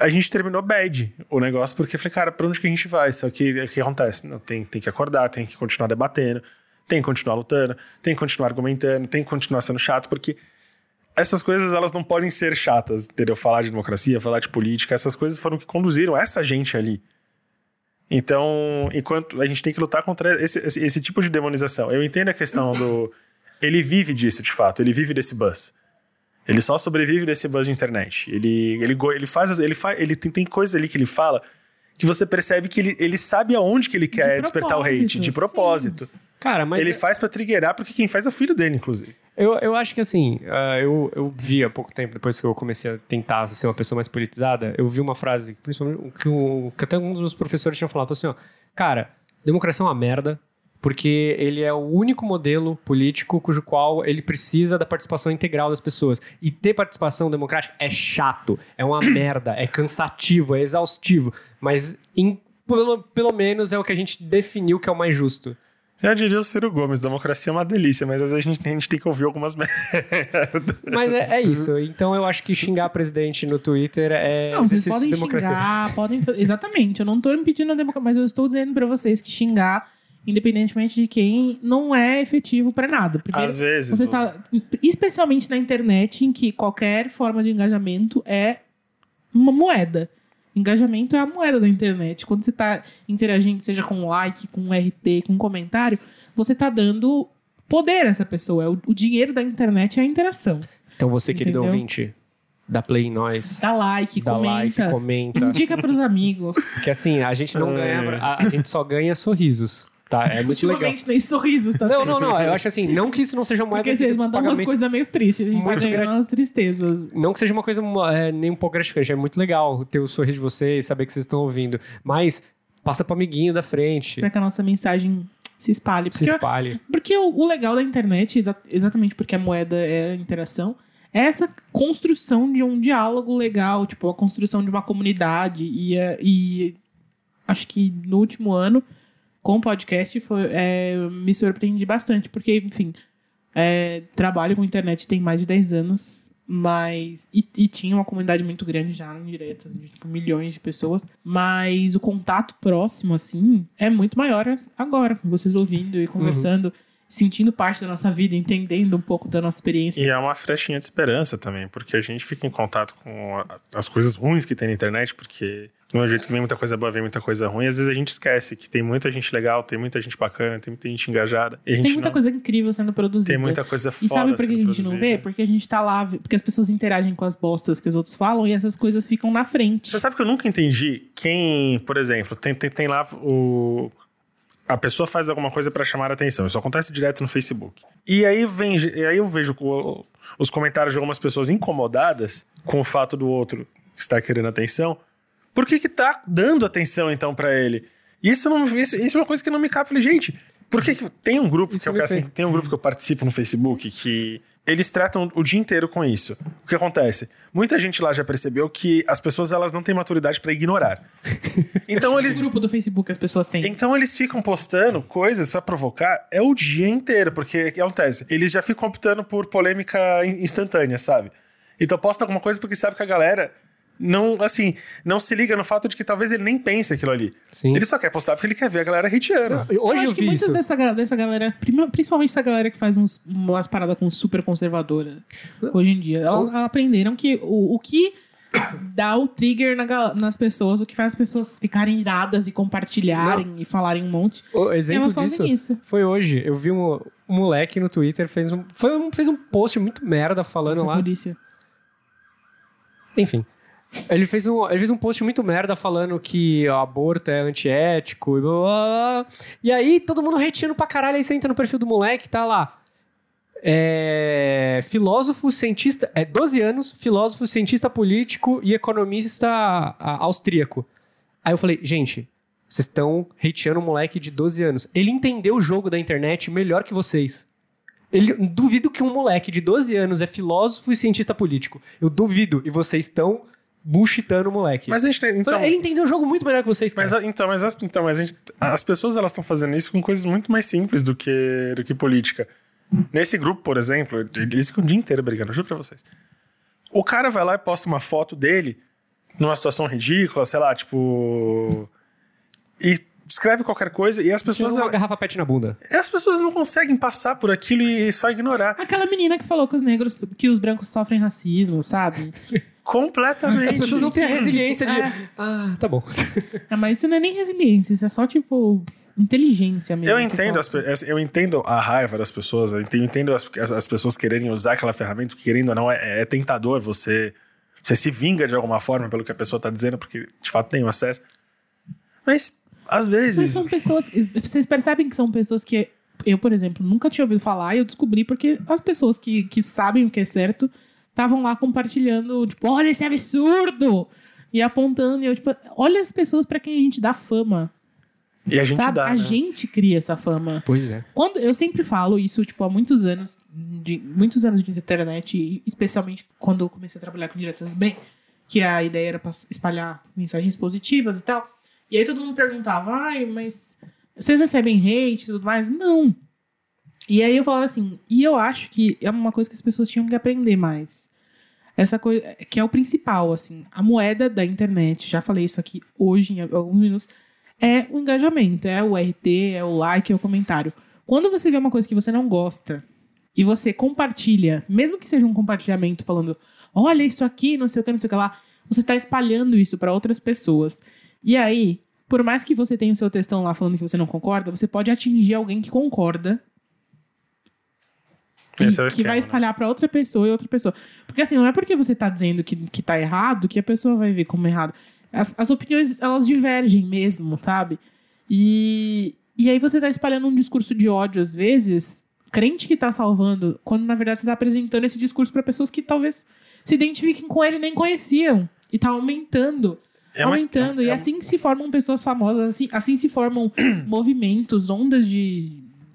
a gente terminou bad o negócio, porque falei, cara, pra onde que a gente vai? Só que o que acontece? Não, tem, tem que acordar, tem que continuar debatendo, tem que continuar lutando, tem que continuar argumentando, tem que continuar sendo chato, porque essas coisas elas não podem ser chatas, entendeu? Falar de democracia, falar de política, essas coisas foram que conduziram essa gente ali. Então, enquanto a gente tem que lutar contra esse, esse, esse tipo de demonização. Eu entendo a questão do. Ele vive disso, de fato, ele vive desse buzz. Ele só sobrevive desse buzz de internet. Ele, ele, ele faz. Ele, faz, ele tem, tem coisas ali que ele fala que você percebe que ele, ele sabe aonde que ele quer De despertar o hate, de propósito, propósito. Cara, mas. ele é- faz pra triggerar, porque quem faz é o filho dele, inclusive. Eu, eu acho que assim, ah, eu, eu vi há pouco tempo, depois que eu comecei a tentar ser uma pessoa mais politizada, eu vi uma frase, principalmente, que, o, que até um dos meus professores tinha falado assim, ó, cara, democracia é uma merda, porque ele é o único modelo político cujo qual ele precisa da participação integral das pessoas. E ter participação democrática é chato, é uma merda, é cansativo, é exaustivo, mas em- pelo, pelo menos é o que a gente definiu que é o mais justo. Já diria o Ciro Gomes, democracia é uma delícia, mas às vezes a gente, a gente tem que ouvir algumas merdas. Mas é, é isso. Então eu acho que xingar presidente no Twitter é Não, vocês exercício podem de democracia. xingar, podem... Exatamente, eu não tô impedindo a democracia, mas eu estou dizendo pra vocês que xingar, independentemente de quem, não é efetivo pra nada. Primeiro, Às vezes. você tá... Especialmente na internet, em que qualquer forma de engajamento é uma moeda. Engajamento é a moeda da internet. Quando você tá interagindo, seja com like, com RT, com comentário, você tá dando poder a essa pessoa. É O, o dinheiro da internet é a interação. Então você, querido Entendeu? ouvinte, dá play em nós. Dá like, Dá like, comenta. comenta. Indica pros amigos. Porque assim, a gente não É. ganha. A, a gente só ganha sorrisos. Tá? É muito legal. Nem sorrisos, tá? Não, não, não. Eu acho assim, não que isso não seja uma moeda Porque de vocês mandam umas coisas meio tristes. A gente Muito tá gra- umas tristezas. Não que seja uma coisa é, nem um pouco gratificante. É muito legal ter o sorriso de vocês, saber que vocês estão ouvindo. Mas passa pro amiguinho da frente. Pra que a nossa mensagem se espalhe. Se Porque, espalhe. porque o, o legal da internet, exa- exatamente porque a moeda é a interação, é essa construção de um diálogo legal, tipo, a construção de uma comunidade. E, é- e acho que no último ano, com o podcast, foi, é, me surpreendi bastante, porque, enfim, é, trabalho com internet tem mais de 10 anos, mas. E, e tinha uma comunidade muito grande já em diretas, de tipo, milhões de pessoas. Mas o contato próximo, assim, é muito maior agora, com vocês ouvindo e conversando, sentindo parte da nossa vida, entendendo um pouco da nossa experiência. E é uma frechinha de esperança também, porque a gente fica em contato com as coisas ruins que tem na internet, porque do mesmo jeito que vem muita coisa boa, vem muita coisa ruim, às vezes a gente esquece que tem muita gente legal, tem muita gente bacana, tem muita gente engajada. E a gente Tem muita não- coisa incrível sendo produzida. tem muita coisa E foda sabe por que a gente não vê? produzida. Porque a gente tá lá, porque as pessoas interagem com as bostas que os outros falam e essas coisas ficam na frente. Você sabe que eu nunca entendi quem, por exemplo, tem, tem, tem lá o. A pessoa faz alguma coisa pra chamar a atenção. Isso acontece direto no Facebook. E aí, vem, e aí eu vejo os comentários de algumas pessoas incomodadas com o fato do outro que está querendo atenção. Por que que tá dando atenção, então, pra ele? Isso, não, isso, isso é uma coisa que não me cabe. Falei, gente, por que, que tem um grupo Isso que eu, me assim, tem um grupo que eu participo no Facebook que eles tratam o dia inteiro com isso. O que acontece? Muita gente lá já percebeu que as pessoas elas não têm maturidade pra ignorar. Então O eles grupo do Facebook as pessoas têm. então eles ficam postando coisas pra provocar é o dia inteiro, porque o que acontece? Eles já ficam optando por polêmica in- instantânea, sabe? Então posta alguma coisa porque sabe que a galera não, assim, não se liga no fato de que talvez ele nem pense aquilo ali. Sim. Ele só quer postar porque ele quer ver a galera hateando. Hoje eu, acho que vi muitas isso. dessa, dessa galera, principalmente essa galera que faz uns, umas paradas com super conservadora hoje em dia, elas aprenderam que o, o que dá o trigger na nas pessoas, o que faz as pessoas ficarem iradas e compartilharem e falarem um monte, O exemplo elas disso fazem isso. foi hoje. Eu vi um, um moleque no Twitter fez um, foi um, fez um post muito merda falando Essa lá. polícia. Enfim. Ele fez, um, ele fez um post muito merda falando que o aborto é antiético e blá, blá, blá. E aí todo mundo hateando pra caralho. Aí você entra no perfil do moleque tá lá. É, filósofo, cientista, é 12 anos, filósofo, cientista político e economista austríaco. Aí eu falei, gente, vocês estão hateando um moleque de 12 anos. Ele entendeu o jogo da internet melhor que vocês. Ele, duvido que um moleque de 12 anos é filósofo e cientista político. Eu duvido. E vocês estão bullshitando o moleque. Mas a gente tem, então, Ele entendeu o jogo muito melhor que vocês, cara. mas, a- então, mas, as, então, mas a gente- as pessoas elas estão fazendo isso com coisas muito mais simples do que, do que política. Nesse grupo, por exemplo, eles ficam o dia inteiro brigando, juro pra vocês. O cara vai lá e posta uma foto dele numa situação ridícula, sei lá, tipo. E escreve qualquer coisa e as pessoas, Uma ela- garrafa pet na bunda. as pessoas não conseguem passar por aquilo e só ignorar. Aquela menina que falou que os negros, que os brancos sofrem racismo, sabe? Completamente. As pessoas não têm a resiliência de. É. Ah, tá bom. Ah, mas isso não é nem resiliência, isso é só, tipo, inteligência mesmo. Eu entendo, as eu entendo a raiva das pessoas, eu entendo, eu entendo as, as- as pessoas quererem usar aquela ferramenta, porque querendo ou não, é, é tentador você, você se vinga de alguma forma pelo que a pessoa tá dizendo, porque de fato tem o acesso. Mas, às Mas vezes, são pessoas. Vocês percebem que são pessoas que eu, por exemplo, nunca tinha ouvido falar e eu descobri porque as pessoas que, que sabem o que é certo estavam lá compartilhando, tipo, olha esse absurdo! E apontando, e eu, tipo, olha as pessoas pra quem a gente dá fama. e a gente sabe? dá, a né? gente cria essa fama. Pois é. Quando eu sempre falo isso, tipo, há muitos anos, de, muitos anos de internet, especialmente quando eu comecei a trabalhar com diretas do bem, que a ideia era pra espalhar mensagens positivas e tal. E aí todo mundo perguntava, ai, mas vocês recebem hate e tudo mais? Não. E aí eu falava assim, e eu acho que é uma coisa que as pessoas tinham que aprender mais. Essa coisa, que é o principal, assim, a moeda da internet, já falei isso aqui hoje em alguns minutos, é o engajamento, é o RT, é o like, é o comentário. Quando você vê uma coisa que você não gosta e você compartilha, mesmo que seja um compartilhamento falando, olha isso aqui, não sei o que, não sei o que lá, você tá espalhando isso para outras pessoas. E aí, por mais que você tenha o seu textão lá falando que você não concorda, você pode atingir alguém que concorda e é que vai esquema, né? espalhar pra outra pessoa e outra pessoa. Porque assim, não é porque você tá dizendo que, que tá errado que a pessoa vai ver como errado. As, as opiniões, elas divergem mesmo, sabe? E, e aí você tá espalhando um discurso de ódio, às vezes, crente que tá salvando, quando na verdade você tá apresentando esse discurso pra pessoas que talvez se identifiquem com ele e nem conheciam. E tá aumentando É uma- aumentando. e é- assim que se formam pessoas famosas, assim, assim se formam movimentos, ondas de,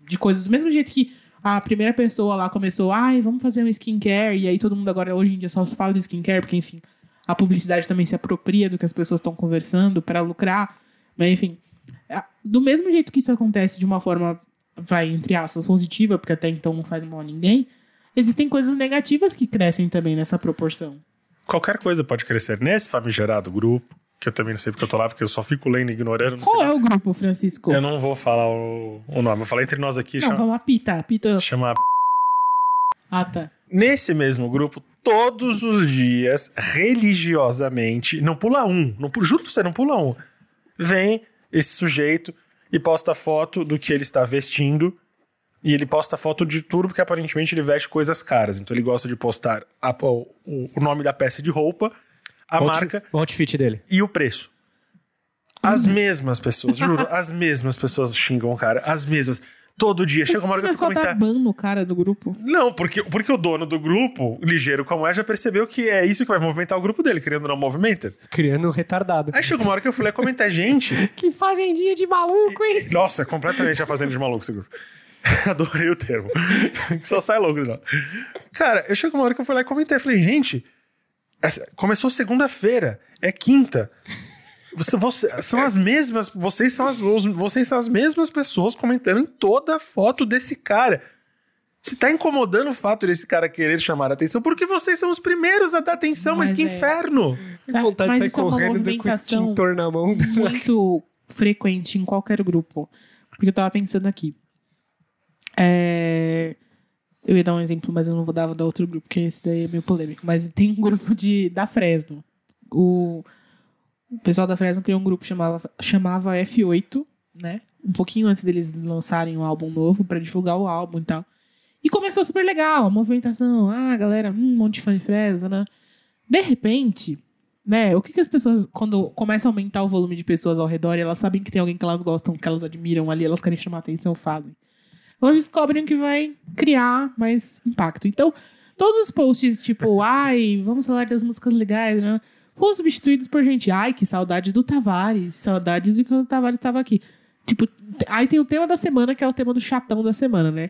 de coisas. Do mesmo jeito que a primeira pessoa lá começou, ai, vamos fazer um skincare, e aí todo mundo agora, hoje em dia, só fala de skincare, porque, enfim, a publicidade também se apropria do que as pessoas estão conversando para lucrar. Mas, enfim, a- do mesmo jeito que isso acontece de uma forma, vai, entre aspas, positiva, porque até então não faz mal a ninguém, existem coisas negativas que crescem também nessa proporção. Qualquer coisa pode crescer nesse famigerado grupo, que eu também não sei porque eu tô lá, porque eu só fico lendo e ignorando. no Qual final. é o grupo, Francisco? Eu não vou falar o, o nome, vou falar entre nós aqui, Não, chama, vamos lá, Pita. Pita. chama Ah, tá. Nesse mesmo grupo, todos os dias, religiosamente, não pula um, não, juro pra você, não pula um. Vem esse sujeito e posta foto do que ele está vestindo. E ele posta foto de tudo, porque aparentemente ele veste coisas caras. Então ele gosta de postar a- o, o nome da peça de roupa, a O marca outfit- O outfit dele. e o preço. As mesmas pessoas, juro, as mesmas pessoas xingam o cara, as mesmas. Todo dia. Chega uma hora que eu fico só tá comentar. bando o cara do grupo. Não, porque, porque o dono do grupo, ligeiro como é, já percebeu que é isso que vai movimentar o grupo dele, querendo ou não movimenta. Criando um retardado. Aí chegou uma hora que eu fui lá comentar, gente. Que fazendinha de maluco, hein? Nossa, é completamente a fazenda de maluco esse grupo. Adorei o termo. Só sai louco de lá. Cara, eu chego uma hora que eu fui lá e comentei. Falei, gente, começou segunda-feira, é quinta. Você, você- são as mesmas. Vocês são as, os- vocês são as mesmas pessoas comentando em toda a foto desse cara. Se tá incomodando o fato desse cara querer chamar a atenção, porque vocês são os primeiros a dar atenção, mas, Mas que é. inferno! Que vontade Mas de sair é correndo com o extintor na mão. Muito frequente em qualquer grupo. Porque eu tava pensando aqui. É, Eu ia dar um exemplo, mas eu não vou dar, vou outro grupo, porque esse daí é meio polêmico. Mas tem um grupo de, da Fresno. O, o pessoal da Fresno criou um grupo que chamava, chamava F8, né? Um pouquinho antes deles lançarem um álbum novo pra divulgar o álbum e tal. E começou super legal, a movimentação. Ah, galera, hum, um monte de fã de Fresno, né? De repente, né? O que, que as pessoas, quando começa a aumentar o volume de pessoas ao redor elas sabem que tem alguém que elas gostam, que elas admiram ali, elas querem chamar atenção, fazem. Elas descobrem que vai criar mais impacto. Então, todos os posts, tipo, ai, vamos falar das músicas legais, né? Foram substituídos por gente, ai, que saudade do Tavares, saudades de quando o Tavares estava aqui. Tipo, aí tem o tema da semana, que é o tema do chatão da semana, né?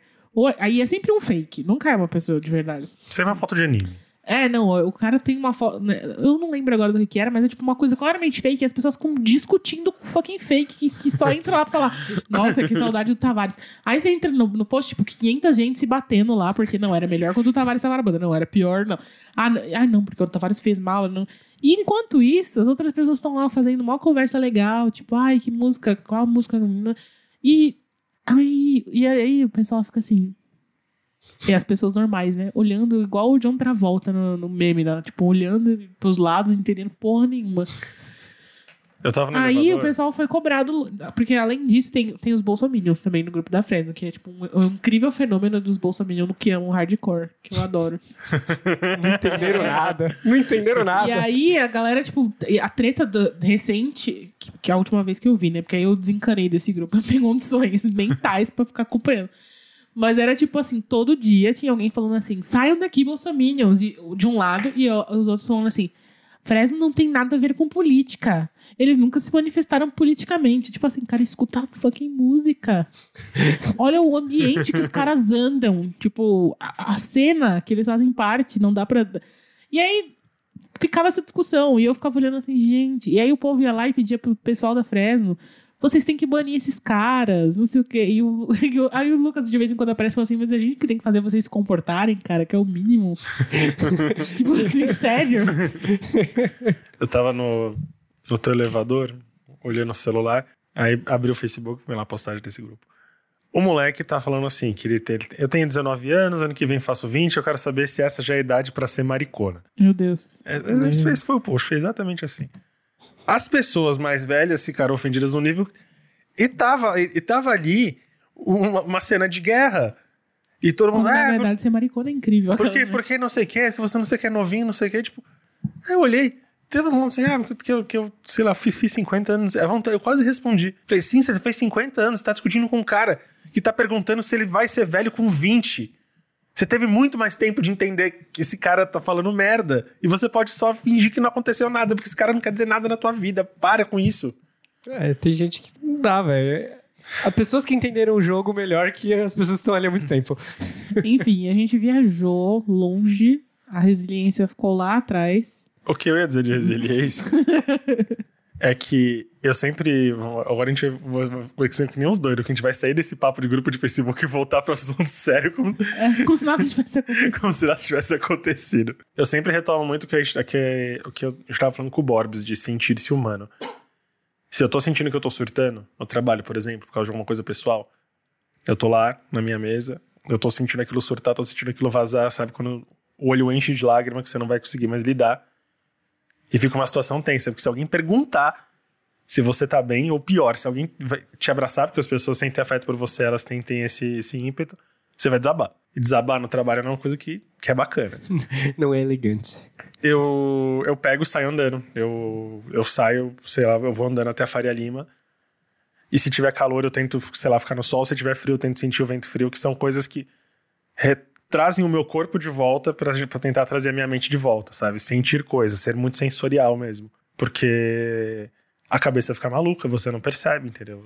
Aí é sempre um fake, nunca é uma pessoa de verdade. Isso é uma foto de anime. É, não, o cara tem uma foto. né, Eu não lembro agora do que era, mas é tipo uma coisa claramente fake e as pessoas ficam discutindo com fucking fake que, que só entra lá pra falar. Nossa, que saudade do Tavares. Aí você entra no, no post, tipo, 500 gente se batendo lá, porque não era melhor quando o Tavares tava na banda. Não, era pior, não. Ah, n- ah, não, porque o Tavares fez mal. Não. E enquanto isso, as outras pessoas estão lá fazendo uma conversa legal, tipo, ai, que música, qual música. E aí, e aí o pessoal fica assim. E as pessoas normais, né? Olhando igual o John Travolta no, no meme, né? tipo, olhando pros lados, entendendo porra nenhuma. Eu tava no Aí elevador. o pessoal foi cobrado, porque além disso tem, tem os bolsominions também no grupo da Fresno, que é tipo um, um incrível fenômeno dos bolsominions que amam hardcore, que eu adoro. Não entenderam nada. Não entenderam nada. E aí a galera, tipo, a treta do- recente, que, que é a última vez que eu vi, né? Porque aí eu desencanei desse grupo, eu não tenho condições mentais pra ficar acompanhando. Mas era tipo assim, todo dia tinha alguém falando assim, saiam daqui, bolsominions, e, de um lado, e os outros falando assim, Fresno não tem nada a ver com política. Eles nunca se manifestaram politicamente. Tipo assim, cara, escuta a fucking música. Olha o ambiente que os caras andam. Tipo, a, a cena que eles fazem parte, não dá pra. E aí ficava essa discussão. E eu ficava olhando assim, gente. E aí o povo ia lá e pedia pro pessoal da Fresno. Vocês têm que banir esses caras, não sei o quê. E o, e o- aí o Lucas de vez em quando aparece e fala assim, mas a gente que tem que fazer vocês se comportarem, cara, que é o mínimo. tipo assim, sério. Eu tava no, no teu elevador, olhando o celular, aí abri o Facebook, vi lá a postagem desse grupo. O moleque tá falando assim, que ele tem, eu tenho 19 anos, ano que vem faço 20, eu quero saber se essa já é a idade pra ser maricona. Meu Deus. É, esse, esse foi o post, foi exatamente assim. As pessoas mais velhas ficaram ofendidas no nível. E tava, e, e tava ali uma, uma cena de guerra. E todo mundo. Mas, na "É, verdade, ser maricona é incrível. por que, por que não sei o que, que você não sei o que é novinho, não sei o que, tipo. Aí eu olhei, um monte assim, ah, que eu, que eu, sei lá, fiz, fiz 50 anos. É eu quase respondi. Falei, sim, você fez 50 anos, você tá discutindo com um cara que tá perguntando se ele vai ser velho com 20. Você teve muito mais tempo de entender que esse cara tá falando merda. E você pode só fingir que não aconteceu nada, porque esse cara não quer dizer nada na tua vida. Para com isso. É, tem gente que não dá, velho. As pessoas que entenderam o jogo melhor que as pessoas que estão ali há muito tempo. Enfim, a gente viajou longe, a resiliência ficou lá atrás. O que eu ia dizer de resiliência é que eu sempre. Agora a gente vai ser que nem uns doidos, que a gente vai sair desse papo de grupo de Facebook e voltar para assunto sério como, É, como se nada tivesse acontecido. como se nada tivesse acontecido. Eu sempre retomo muito o que, a gente- que- o que eu estava falando com o Borbs, de sentir-se humano. Se eu tô sentindo que eu tô surtando no trabalho, por exemplo, por causa de alguma coisa pessoal, eu tô lá na minha mesa, eu tô sentindo aquilo surtar, tô sentindo aquilo vazar, sabe? Quando o olho enche de lágrima que você não vai conseguir mais lidar. E fica uma situação tensa, porque se alguém perguntar se você tá bem, ou pior, se alguém te abraçar, porque as pessoas sentem afeto por você, elas têm, têm esse, esse ímpeto, você vai desabar. E desabar no trabalho não é uma coisa que, que é bacana. Não é elegante. eu, eu pego e saio andando. Eu, eu saio, sei lá, eu vou andando até a Faria Lima. E se tiver calor, eu tento, sei lá, ficar no sol. Se tiver frio, eu tento sentir o vento frio, que são coisas que re- trazem o meu corpo de volta pra, pra tentar trazer a minha mente de volta, sabe? Sentir coisas, ser muito sensorial mesmo. Porque a cabeça fica maluca, você não percebe, entendeu?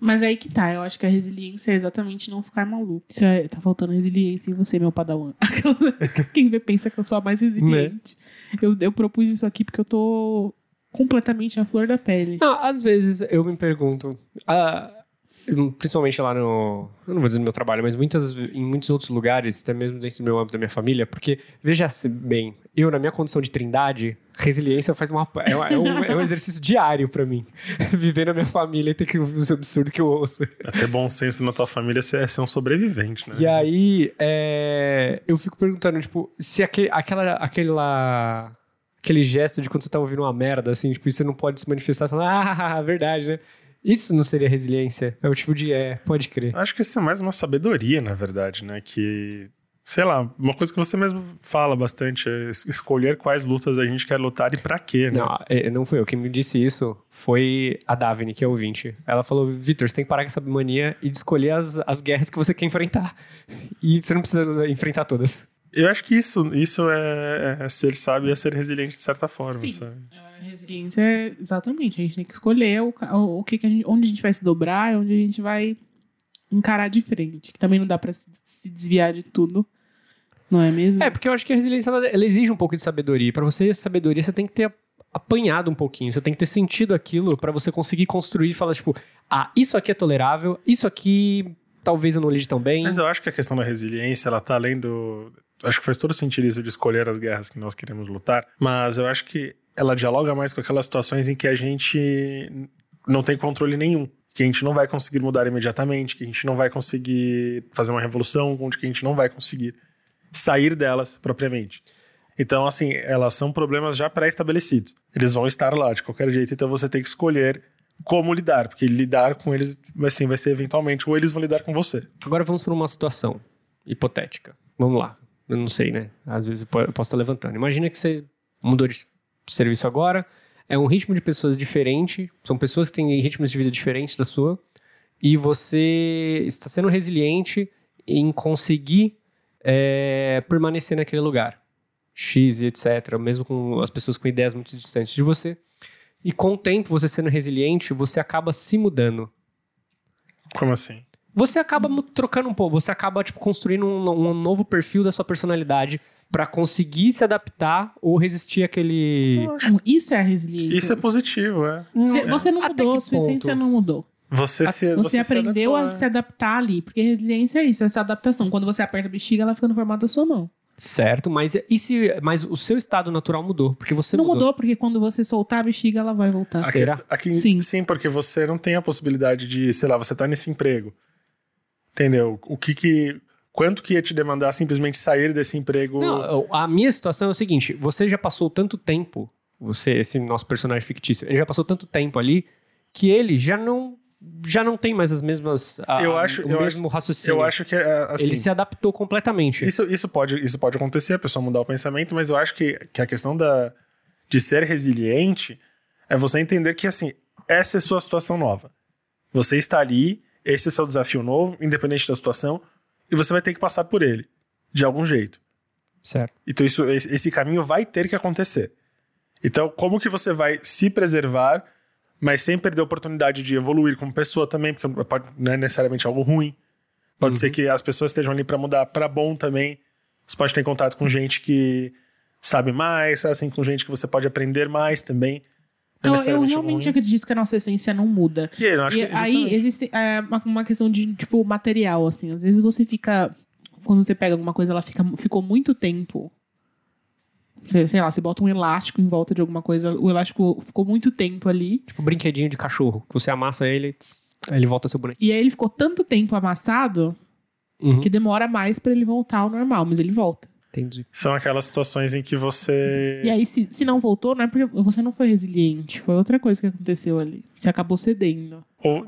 Mas aí que tá, eu acho que a resiliência é exatamente não ficar maluco. Isso é- tá faltando resiliência em você, meu padawan. Quem vê pensa que eu sou a mais resiliente. Eu, eu propus isso aqui porque eu tô completamente à flor da pele. Não, às vezes eu me pergunto, ah, principalmente lá no. Eu não vou dizer no meu trabalho, mas muitas, em muitos outros lugares, até mesmo dentro do meu âmbito da minha família, porque, veja bem, eu, na minha condição de trindade, resiliência faz uma, é, é um, é um exercício diário pra mim. Viver na minha família e ter que ouvir os absurdos que eu ouço. Até bom senso na tua família ser, ser um sobrevivente, né? E aí, é, eu fico perguntando, tipo, se aquele, aquela, aquela, aquele gesto de quando você tá ouvindo uma merda, assim, tipo, você não pode se manifestar falando, ah, verdade, né? Isso não seria resiliência? É o tipo de, é, pode crer. Acho que isso é mais uma sabedoria, na verdade, né? Que, sei lá, uma coisa que você mesmo fala bastante é es- escolher quais lutas a gente quer lutar e pra quê, né? Não, é, não foi eu. Quem me disse isso foi a Davine, que é ouvinte. Ela falou, Vitor, você tem que parar com essa mania e de escolher as, as guerras que você quer enfrentar. E você não precisa enfrentar todas. Eu acho que isso, isso é, é ser sábio e é ser resiliente de certa forma, Sim. sabe? A resiliência é exatamente. A gente tem que escolher o, o, o que, que a gente, onde a gente vai se dobrar e onde a gente vai encarar de frente. Que também não dá pra se, se desviar de tudo. Não é mesmo? É, porque eu acho que a resiliência ela, ela exige um pouco de sabedoria. Pra você ter sabedoria, você tem que ter apanhado um pouquinho, você tem que ter sentido aquilo pra você conseguir construir e falar, tipo, ah, isso aqui é tolerável, isso aqui talvez eu não lide tão bem. Mas eu acho que a questão da resiliência, ela tá além do. Acho que faz todo sentido isso de escolher as guerras que nós queremos lutar, mas eu acho que ela dialoga mais com aquelas situações em que a gente não tem controle nenhum. Que a gente não vai conseguir mudar imediatamente, que a gente não vai conseguir fazer uma revolução, onde que a gente não vai conseguir sair delas propriamente. Então, assim, elas são problemas já pré-estabelecidos. Eles vão estar lá de qualquer jeito, então você tem que escolher como lidar, porque lidar com eles assim, vai ser eventualmente, ou eles vão lidar com você. Agora vamos para uma situação hipotética. Vamos lá. Eu não sei, né? Às vezes eu posso estar levantando. Imagina que você mudou de serviço agora, é um ritmo de pessoas diferente, são pessoas que têm ritmos de vida diferentes da sua, e você está sendo resiliente em conseguir é, permanecer naquele lugar. X e etc., mesmo com as pessoas com ideias muito distantes de você. E com o tempo, você sendo resiliente, você acaba se mudando. Como assim? Você acaba trocando um pouco, você acaba tipo, construindo um, um novo perfil da sua personalidade para conseguir se adaptar ou resistir àquele. Isso é a resiliência. Isso é positivo, é. Você, você não mudou, sua essência não mudou. Você, se, você, você aprendeu se a se adaptar ali, porque resiliência é isso, essa adaptação. Quando você aperta a bexiga, ela fica no formato da sua mão. Certo, mas e se, mas o seu estado natural mudou, porque você não mudou. mudou porque quando você soltar a bexiga ela vai voltar. A Será? aqui- Sim. sim, porque você não tem a possibilidade de, sei lá, você tá nesse emprego. Entendeu? O que que quanto que ia te demandar simplesmente sair desse emprego? Não, a minha situação é o seguinte: você já passou tanto tempo, você, esse nosso personagem fictício, ele já passou tanto tempo ali que ele já não já não tem mais as mesmas a- Eu acho- o eu mesmo raciocínio. eu acho que é, assim, ele se adaptou completamente. Isso, isso, pode, isso pode acontecer, a pessoa mudar o pensamento, mas eu acho que, que a questão da, de ser resiliente é você entender que, assim, essa é a sua situação nova. Você está ali, esse é o seu desafio novo, independente da situação, e você vai ter que passar por ele, de algum jeito. Certo. Então, isso, esse caminho vai ter que acontecer. Então, como que você vai se preservar, mas sem perder a oportunidade de evoluir como pessoa também, porque não é necessariamente algo ruim. Pode Uhum. ser que as pessoas estejam ali para mudar para bom também. Você pode ter contato com gente que sabe mais, assim, com gente que você pode aprender mais também. Não Eu, realmente ruim. acredito que a nossa essência não muda. E aí, eu acho E que aí justamente- existe é, uma, uma questão de, tipo, material, assim. Às vezes você fica. Quando você pega alguma coisa, ela fica, ficou muito tempo. Sei, sei lá, você bota um elástico em volta de alguma coisa, o elástico ficou muito tempo ali. Tipo um brinquedinho de cachorro, que você amassa ele, aí ele volta a ser bonequinho. E aí ele ficou tanto tempo amassado Uhum. que demora mais pra ele voltar ao normal, mas ele volta. Entendi. São aquelas situações em que você. E aí, se, se não voltou, não é porque você não foi resiliente. Foi outra coisa que aconteceu ali. Você acabou cedendo. Ou-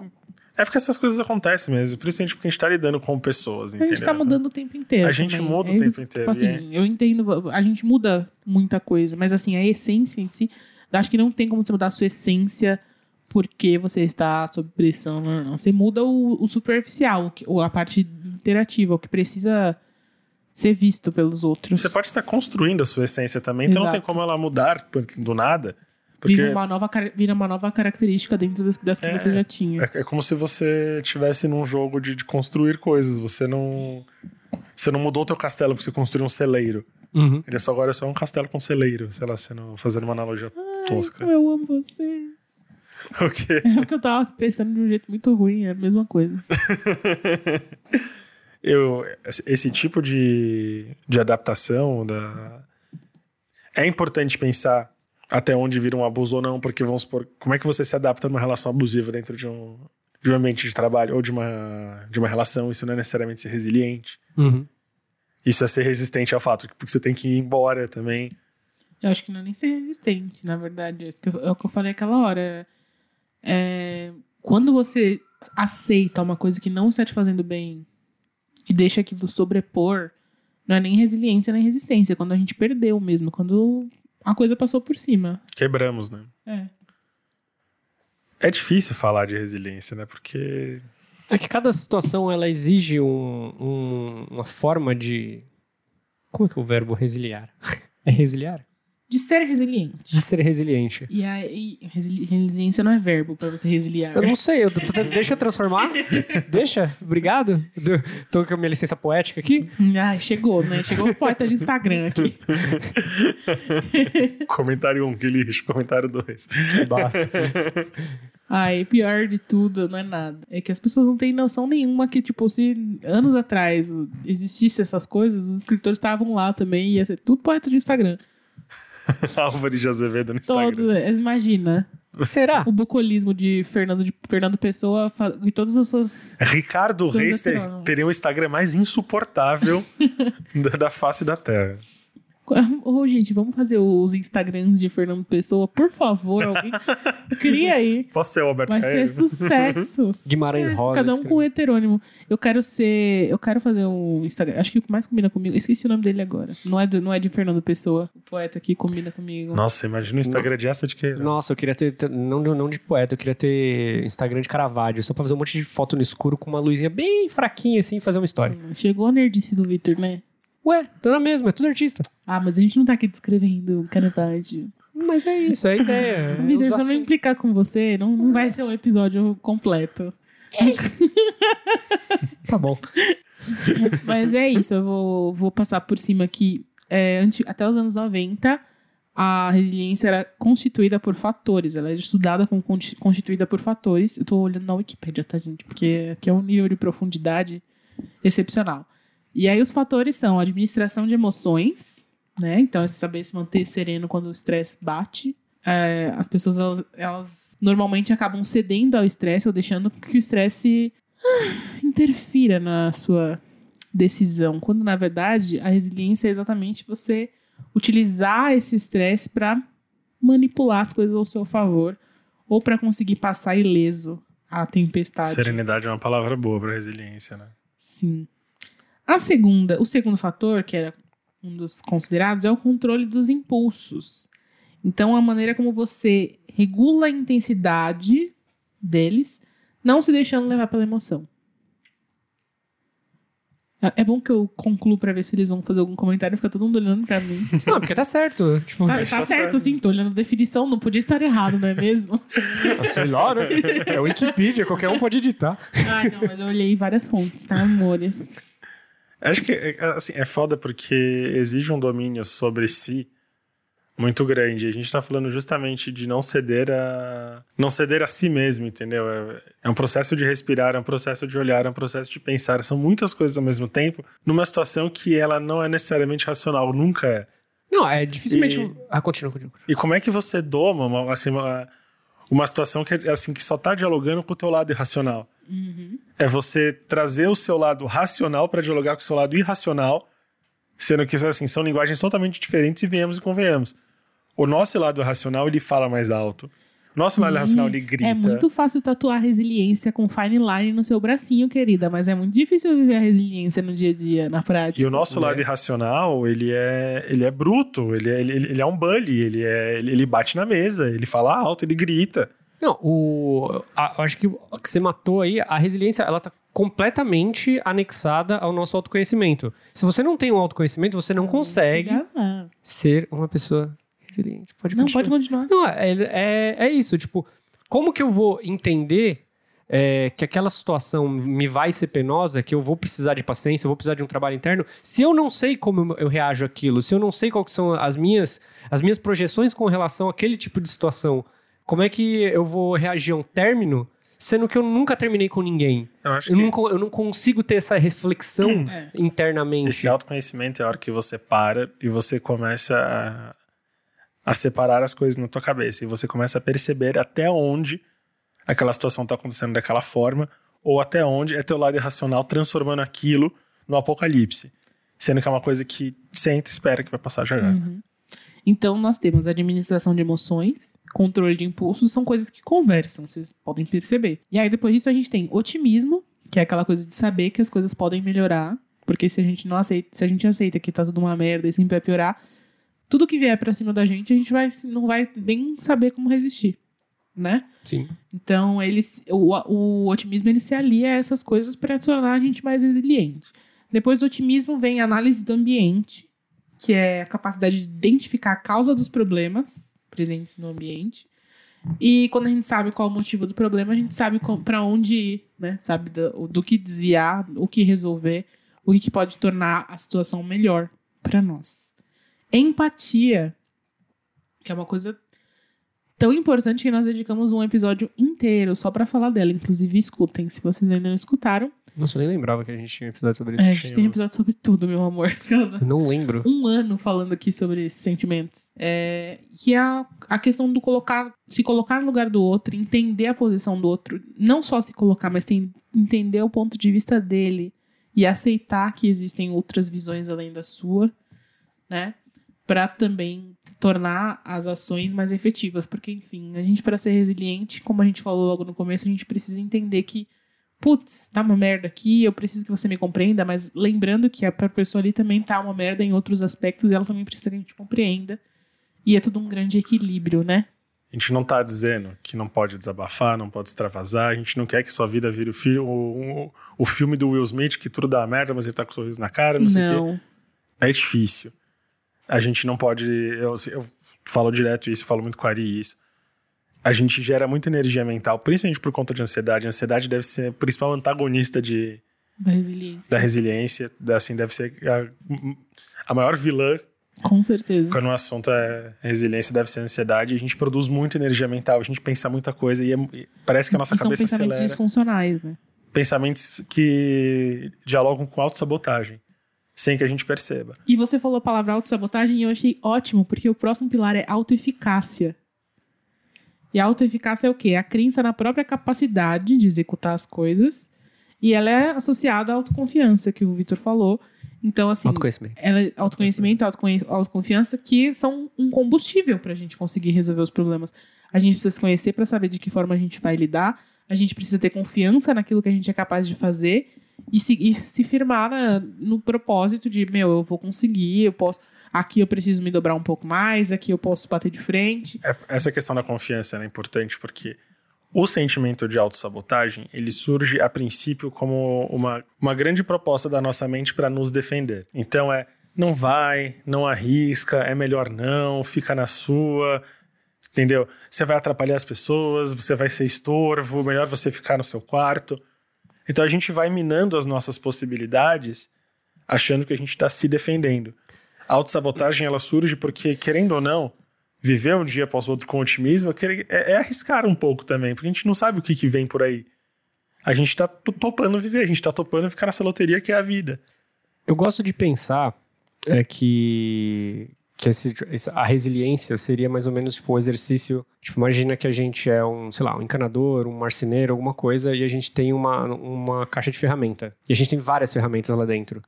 É porque essas coisas acontecem mesmo, principalmente porque a gente tá lidando com pessoas, A entendeu? gente tá mudando o tempo inteiro. A gente também. muda o É, tempo inteiro, Tipo assim, eu entendo, a gente muda muita coisa, mas assim, a essência em si, eu acho que não tem como você mudar a sua essência porque você está sob pressão. Não, não. Você muda o, o superficial, o a parte interativa, o que precisa ser visto pelos outros. Você pode estar construindo a sua essência também, então não tem Exato. como ela mudar do nada. Porque Vira uma, nova, vira uma nova característica dentro das, das que É. você já tinha. é, é como se você estivesse num jogo de, de construir coisas. Você não. Você não mudou o teu castelo porque você construiu um celeiro. Uhum. Ele só agora é só um castelo com celeiro, sei lá, sendo, fazendo uma analogia tosca. Ai, eu amo você. O quê? É porque eu tava pensando de um jeito muito ruim, é a mesma coisa. Eu, esse- tipo de, de adaptação da... é importante pensar até onde vira um abuso ou não, porque vamos supor, como é que você se adapta numa relação abusiva dentro de um, de um ambiente de trabalho ou de uma, de uma relação, isso não é necessariamente ser resiliente. Uhum. Isso é ser resistente ao fato, porque você tem que ir embora também. Eu acho que não é nem ser resistente, na verdade. É isso que eu- é o que eu falei aquela hora. É, quando você aceita uma coisa que não está te fazendo bem e deixa aquilo sobrepor, não é nem resiliência nem resistência. É quando a gente perdeu mesmo, quando a coisa passou por cima. Quebramos, né? É. É difícil falar de resiliência, né? Porque É que cada situação ela exige um- um- uma forma de. Como é que é o verbo resiliar? É resiliar? De ser resiliente. De ser resiliente. E aí, resili- resiliência não é verbo pra você resiliar. Eu não sei, eu tô- deixa eu transformar? deixa? Obrigado. Do- Tô com a minha licença poética aqui. Ai, chegou, né? Chegou os poetas de Instagram aqui. comentário 1, um, que lixo, comentário 2. Basta. Ai, pior de tudo, não é nada. É que as pessoas não têm noção nenhuma que, tipo, se anos atrás existisse essas coisas, os escritores estavam lá também, ia ser tudo poeta de Instagram. Álvares de Azevedo no Instagram. Todo, imagina. Será? O bucolismo de Fernando, de Fernando Pessoa e todas as suas. Ricardo Reis teria o Instagram mais insuportável da, da face da Terra. Ô, gente, vamos fazer os Instagrams de Fernando Pessoa, por favor, alguém. Cria aí. Posso ser o Alberto Vai Caio? ser sucesso. Guimarães Sucesso, Rosa. Cada um escreve. com um heterônimo. Eu quero ser. Eu quero fazer um Instagram. Acho que o que mais combina comigo. eu Esqueci o nome dele agora. Não é, do, não é de Fernando Pessoa. O poeta que combina comigo. Nossa, imagina o Instagram de essa de que. Nossa, eu queria ter, não, de- não de poeta, eu queria ter Instagram de Caravaggio, só pra fazer um monte de foto no escuro com uma luzinha bem fraquinha assim e fazer uma história. Hum, Chegou a nerdice do Victor, né? Ué, tô na mesma, é tudo artista. Ah, mas a gente não tá aqui descrevendo Caravaggio. Mas é isso, é a ideia. é Vitor, se eu não implicar com você, não, não vai ser um episódio completo. Tá bom. Mas é isso, eu vou, vou passar por cima aqui. É, até os anos 90, a resiliência era constituída por fatores. Ela era estudada como constituída por fatores. Eu tô olhando na Wikipédia, tá, gente? Porque aqui é um nível de profundidade excepcional. E aí os fatores são a administração de emoções, né? Então é saber se manter sereno quando o estresse bate. É, as pessoas, elas, elas normalmente acabam cedendo ao estresse ou deixando que o estresse ah, interfira na sua decisão, quando na verdade a resiliência é exatamente você utilizar esse estresse para manipular as coisas ao seu favor ou para conseguir passar ileso a tempestade. Serenidade é uma palavra boa pra resiliência, né? Sim. A segunda, o segundo fator, que era um dos considerados, é o controle dos impulsos. Então, a maneira como você regula a intensidade deles, não se deixando levar pela emoção. É é bom que eu concluo pra ver se eles vão fazer algum comentário, fica todo mundo olhando pra mim. Não, porque tá certo. Tipo, Tá, tá tá certo, certo. sim, tô olhando a definição, não podia estar errado, não é mesmo? sei lá, né? É Wikipedia, qualquer um pode editar. Ai, não, mas eu olhei várias fontes, tá, amores? Acho que é, assim, é foda porque exige um domínio sobre si muito grande. A gente tá falando justamente de não ceder a não ceder a si mesmo, entendeu? É, é um processo de respirar, é um processo de olhar, é um processo de pensar. São muitas coisas ao mesmo tempo, numa situação que ela não é necessariamente racional, nunca é. Não, é dificilmente. E- Ah, continua, continua. E como é que você doma uma, assim, uma, uma situação que, assim, que só tá dialogando com o teu lado irracional? Uhum. É você trazer o seu lado racional para dialogar com o seu lado irracional, sendo que assim, são linguagens totalmente diferentes e venhamos e convenhamos. O nosso lado racional, ele fala mais alto. Nosso lado racional, ele grita. É muito fácil tatuar resiliência com fine line no seu bracinho, querida, mas é muito difícil viver a resiliência no dia a dia, na prática. E o nosso É. lado irracional, ele é, ele é bruto, ele é, ele, ele é um bully, ele, é, ele, bate na mesa, ele fala alto, ele grita. Não, o. a- eu acho que o que você matou aí, a resiliência, ela tá completamente anexada ao nosso autoconhecimento. Se você não tem um autoconhecimento, você não consegue Ah, ser uma pessoa resiliente. Pode Não, continuar. pode continuar. Não, é, é, é isso, tipo, como que eu vou entender é, que aquela situação me vai ser penosa, que eu vou precisar de paciência, eu vou precisar de um trabalho interno, se eu não sei como eu reajo àquilo, se eu não sei quais são as minhas, as minhas projeções com relação àquele tipo de situação, como é que eu vou reagir a um término, sendo que eu nunca terminei com ninguém? Eu acho Eu que não, eu não consigo ter essa reflexão É. internamente. esse autoconhecimento é a hora que você para e você começa a, separar as coisas na tua cabeça. E você começa a perceber até onde aquela situação está acontecendo daquela forma, ou até onde é teu lado irracional transformando aquilo no apocalipse. Sendo que é uma coisa que senta e espera que vai passar já. Uhum. Então, nós temos administração de emoções, controle de impulsos, são coisas que conversam, vocês podem perceber. E aí, depois disso, a gente tem otimismo, que é aquela coisa de saber que as coisas podem melhorar, porque se a gente não aceita, se a gente aceita que tá tudo uma merda e sempre vai piorar, tudo que vier pra cima da gente, a gente vai, não vai nem saber como resistir, né? Sim. Então, ele, o, o otimismo ele se alia a essas coisas para tornar a gente mais resiliente. Depois do otimismo vem a análise do ambiente, que é a capacidade de identificar a causa dos problemas presentes no ambiente. E quando a gente sabe qual é o motivo do problema, a gente sabe para onde ir, né? Sabe do, do que desviar, o que resolver, o que pode tornar a situação melhor para nós. Empatia, que é uma coisa Tão importante que nós dedicamos um episódio inteiro só pra falar dela. Inclusive, escutem, se vocês ainda não escutaram. Nossa, eu nem lembrava que a gente tinha um episódio sobre isso. É, a gente tem episódio sobre tudo, meu amor. Eu não lembro. um ano falando aqui sobre esses sentimentos. É, que é a, a questão do colocar, se colocar no lugar do outro, entender a posição do outro, não só se colocar, mas tem, entender o ponto de vista dele e aceitar que existem outras visões além da sua, né? Para também tornar as ações mais efetivas, porque enfim, a gente para ser resiliente, como a gente falou logo no começo, a gente precisa entender que putz, tá uma merda aqui, eu preciso que você me compreenda, mas lembrando que a pessoa ali também tá uma merda em outros aspectos e ela também precisa que a gente compreenda. E é tudo um grande equilíbrio, né? A gente não tá dizendo que não pode desabafar, não pode extravasar, a gente não quer que sua vida vire o, fi o, o, filme do Will Smith, que tudo dá merda, mas ele tá com um sorriso na cara, não, sei o quê. É difícil. A gente não pode. Eu, eu falo direto isso, falo muito com a Ari isso a gente gera muita energia mental, principalmente por conta de ansiedade. A ansiedade deve ser o principal antagonista de, da resiliência. Da resiliência. Assim, deve ser a, a maior vilã. Com certeza. Quando o assunto é resiliência, deve ser ansiedade. A gente produz muita energia mental, a gente pensa muita coisa e, é, e parece que a nossa e cabeça são pensamentos acelera. disfuncionais, né? Pensamentos que dialogam com autossabotagem, sem que a gente perceba. E você falou a palavra autossabotagem e eu achei ótimo, porque o próximo pilar é autoeficácia. E a autoeficácia é o quê? É a crença na própria capacidade de executar as coisas. E ela é associada à autoconfiança, que o Vitor falou. Então, assim. Autoconhecimento. Ela, é autoconhecimento, autoconfiança, que são um combustível para a gente conseguir resolver os problemas. A gente precisa se conhecer para saber de que forma a gente vai lidar. A gente precisa ter confiança naquilo que a gente é capaz de fazer e se, e se firmar na, no propósito de, meu, eu vou conseguir, eu posso aqui eu preciso me dobrar um pouco mais, aqui eu posso bater de frente. É, essa questão da confiança é importante porque o sentimento de autossabotagem, ele surge a princípio como uma, uma grande proposta da nossa mente para nos defender. Então é, não vai, não arrisca, é melhor não, fica na sua, entendeu? Você vai atrapalhar as pessoas, você vai ser estorvo, melhor você ficar no seu quarto. Então a gente vai minando as nossas possibilidades achando que a gente está se defendendo. A autossabotagem ela surge porque, querendo ou não, viver um dia após outro com otimismo é, é, arriscar um pouco também, porque a gente não sabe o que, que vem por aí. A gente tá topando viver, a gente tá topando ficar nessa loteria que é a vida. Eu gosto de pensar é, que, que esse, a resiliência seria mais ou menos tipo o exercício. Tipo, imagina que a gente é um, sei lá, um encanador, um marceneiro, alguma coisa, e a gente tem uma, uma caixa de ferramenta. E a gente tem várias ferramentas lá dentro.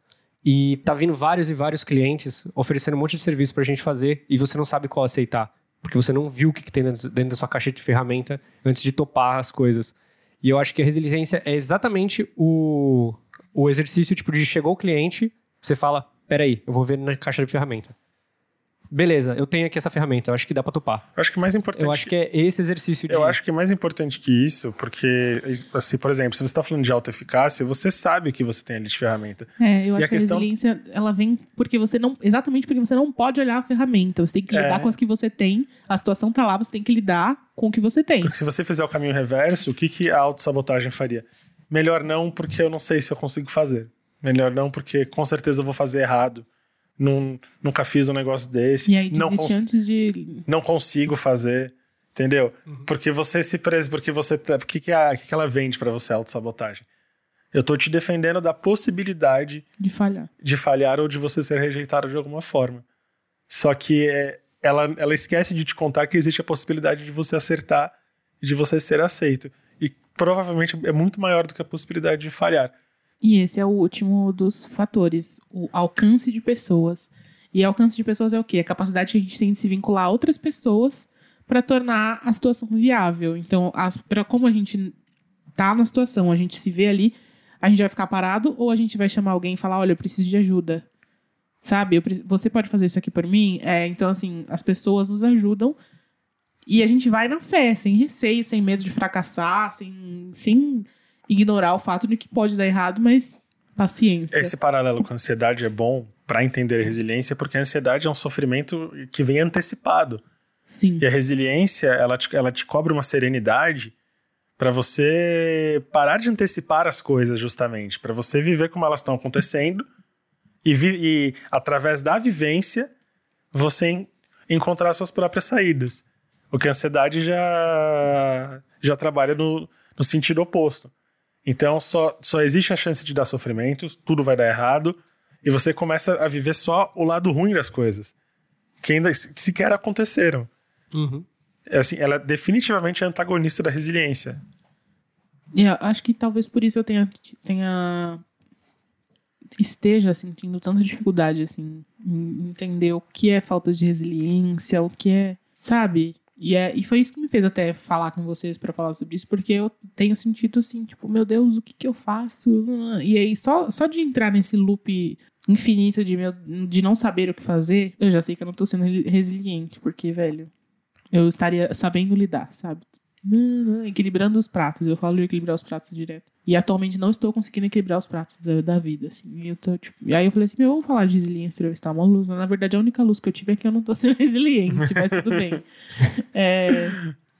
E tá vindo vários e vários clientes oferecendo um monte de serviço pra gente fazer e você não sabe qual aceitar. Porque você não viu o que, que tem dentro, dentro da sua caixa de ferramenta antes de topar as coisas. E eu acho que a resiliência é exatamente o, o exercício tipo de chegou o cliente, você fala, peraí, eu vou ver na caixa de ferramenta beleza, eu tenho aqui essa ferramenta, eu acho que dá pra topar. Eu acho que mais importante. Eu acho que é esse exercício de. Eu acho que é mais importante que isso, porque, assim, por exemplo, se você está falando de autoeficácia, você sabe que você tem ali de ferramenta. É, eu e acho a que questão... a resiliência, ela vem porque você não. Exatamente porque você não pode olhar a ferramenta. Você tem que lidar é. com as que você tem, a situação tá lá, você tem que lidar com o que você tem. Porque se você fizer o caminho reverso, o que, que a autossabotagem faria? Melhor não, porque eu não sei se eu consigo fazer. Melhor não, porque com certeza eu vou fazer errado não, nunca fiz um negócio desse. E aí não antes de... Não consigo fazer, entendeu? Uhum. Porque você se presa, porque você... Tá, porque que, a, que ela vende para você, a autossabotagem? Eu tô te defendendo da possibilidade... De falhar. De falhar ou de você ser rejeitado de alguma forma. Só que é, ela, ela esquece de te contar que existe a possibilidade de você acertar e de você ser aceito. E provavelmente é muito maior do que a possibilidade de falhar. E esse é o último dos fatores, o alcance de pessoas. E alcance de pessoas é o quê? A capacidade que a gente tem de se vincular a outras pessoas para tornar a situação viável. Então, para como a gente tá na situação, a gente se vê ali, a gente vai ficar parado ou a gente vai chamar alguém e falar, olha, eu preciso de ajuda. Sabe? Eu, você pode fazer isso aqui por mim? É, então, assim, as pessoas nos ajudam e a gente vai na fé, sem receio, sem medo de fracassar, sem, sem ignorar o fato de que pode dar errado, mas paciência. Esse paralelo com a ansiedade é bom para entender a resiliência, porque a ansiedade é um sofrimento que vem antecipado. Sim. E a resiliência, ela te, ela te cobra uma serenidade para você parar de antecipar as coisas, justamente, para você viver como elas estão acontecendo e, e, através da vivência, você en, encontrar suas próprias saídas. O que a ansiedade já, já trabalha no, no sentido oposto. Então só, só existe a chance de dar sofrimentos, tudo vai dar errado, e você começa a viver só o lado ruim das coisas, que ainda sequer aconteceram. Uhum. É assim, ela é definitivamente antagonista da resiliência. E eu acho que talvez por isso eu tenha, tenha esteja sentindo tanta dificuldade assim em entender o que é falta de resiliência, o que é, sabe? E, é, e foi isso que me fez até falar com vocês para falar sobre isso, porque eu tenho sentido assim, tipo, meu Deus, o que que eu faço? E aí, só, só de entrar nesse loop infinito de, meu, de não saber o que fazer, eu já sei que eu não tô sendo resiliente, porque, velho, eu estaria sabendo lidar, sabe? Equilibrando os pratos. Eu falo de equilibrar os pratos direto. E atualmente não estou conseguindo equilibrar os pratos da, da vida, assim. E, eu tô, tipo... e aí eu falei assim, meu, vamos falar de resiliência, eu estar uma luz. Mas na verdade a única luz que eu tive é que eu não tô sendo resiliente, mas tudo bem. É...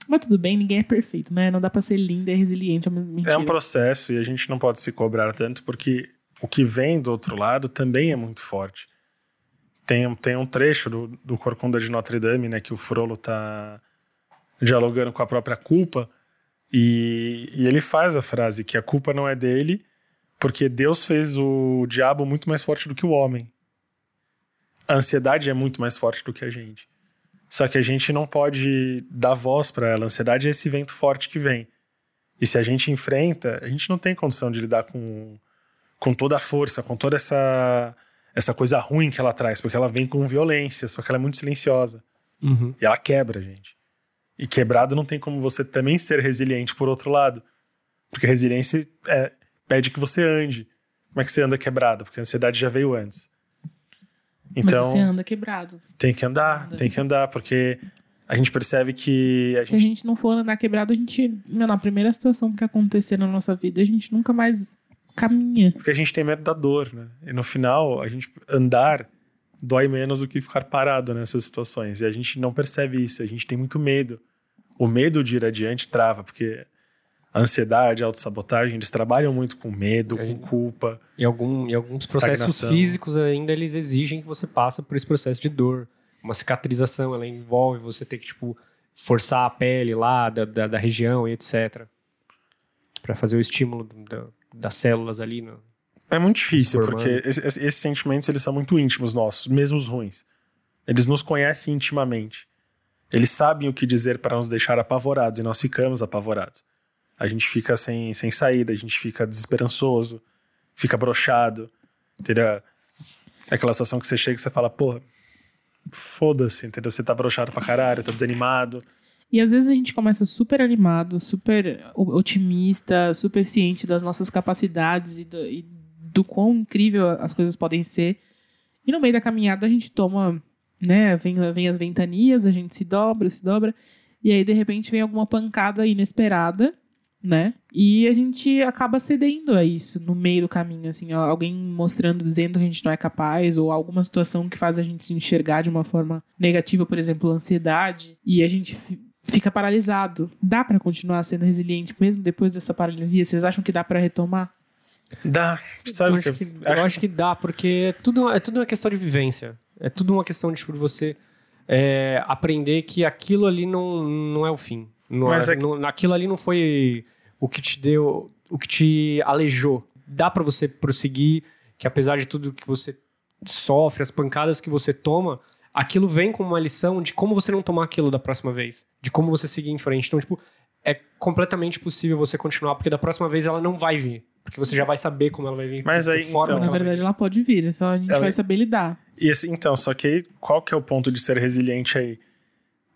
Mas tudo bem, ninguém é perfeito, né? Não dá pra ser linda e resiliente. É um processo e a gente não pode se cobrar tanto porque o que vem do outro lado também é muito forte. Tem, tem um trecho do, do Corcunda de Notre Dame, né, que o Frollo tá dialogando com a própria culpa, e, e ele faz a frase que a culpa não é dele, porque Deus fez o diabo muito mais forte do que o homem. A ansiedade é muito mais forte do que a gente. Só que a gente não pode dar voz para ela. A ansiedade é esse vento forte que vem. E se a gente enfrenta, a gente não tem condição de lidar com, com toda a força, com toda essa, essa coisa ruim que ela traz, porque ela vem com violência, só que ela é muito silenciosa. Uhum. E ela quebra a gente. E quebrado não tem como você também ser resiliente por outro lado. Porque resiliência é, pede que você ande. Como é que você anda quebrado? Porque a ansiedade já veio antes. Então, Mas você anda quebrado. Tem que andar, anda. tem que andar, porque a gente percebe que. A Se gente... a gente não for andar quebrado, a gente. Na primeira situação que acontecer na nossa vida, a gente nunca mais caminha. Porque a gente tem medo da dor, né? E no final, a gente andar dói menos do que ficar parado nessas situações. E a gente não percebe isso, a gente tem muito medo. O medo de ir adiante trava, porque a ansiedade, a autossabotagem, eles trabalham muito com medo, com culpa. E, algum, e alguns processos físicos ainda eles exigem que você passe por esse processo de dor. Uma cicatrização, ela envolve você ter que, tipo, forçar a pele lá da, da, da região e etc. para fazer o estímulo da, das células ali no, é muito difícil, porque esses, esses, sentimentos eles são muito íntimos nossos, mesmo os ruins. Eles nos conhecem intimamente. Eles sabem o que dizer para nos deixar apavorados e nós ficamos apavorados. A gente fica sem, sem saída, a gente fica desesperançoso, fica brochado. Entendeu? É aquela situação que você chega e você fala, pô, foda-se, entendeu? Você tá brochado pra caralho, tá desanimado. E às vezes a gente começa super animado, super otimista, super ciente das nossas capacidades e, do, e do quão incrível as coisas podem ser. E no meio da caminhada a gente toma, né? Vem, vem as ventanias, a gente se dobra, se dobra. E aí, de repente, vem alguma pancada inesperada, né? E a gente acaba cedendo a isso no meio do caminho, assim, alguém mostrando, dizendo que a gente não é capaz, ou alguma situação que faz a gente se enxergar de uma forma negativa, por exemplo, ansiedade, e a gente fica paralisado. Dá para continuar sendo resiliente mesmo depois dessa paralisia? Vocês acham que dá para retomar? Dá, sabe? Eu acho que, eu acho... acho que dá, porque é tudo, é tudo uma questão de vivência. É tudo uma questão de tipo, você é, aprender que aquilo ali não, não é o fim. Não Mas é, é que... não, aquilo ali não foi o que te deu, o que te alejou. Dá para você prosseguir, que apesar de tudo que você sofre, as pancadas que você toma, aquilo vem como uma lição de como você não tomar aquilo da próxima vez, de como você seguir em frente. Então, tipo, é completamente possível você continuar, porque da próxima vez ela não vai vir. Porque você já vai saber como ela vai vir. Mas aí, então, Na verdade, ela pode vir, é só a gente ela... vai saber lidar. E assim, então, só que aí, qual que é o ponto de ser resiliente aí?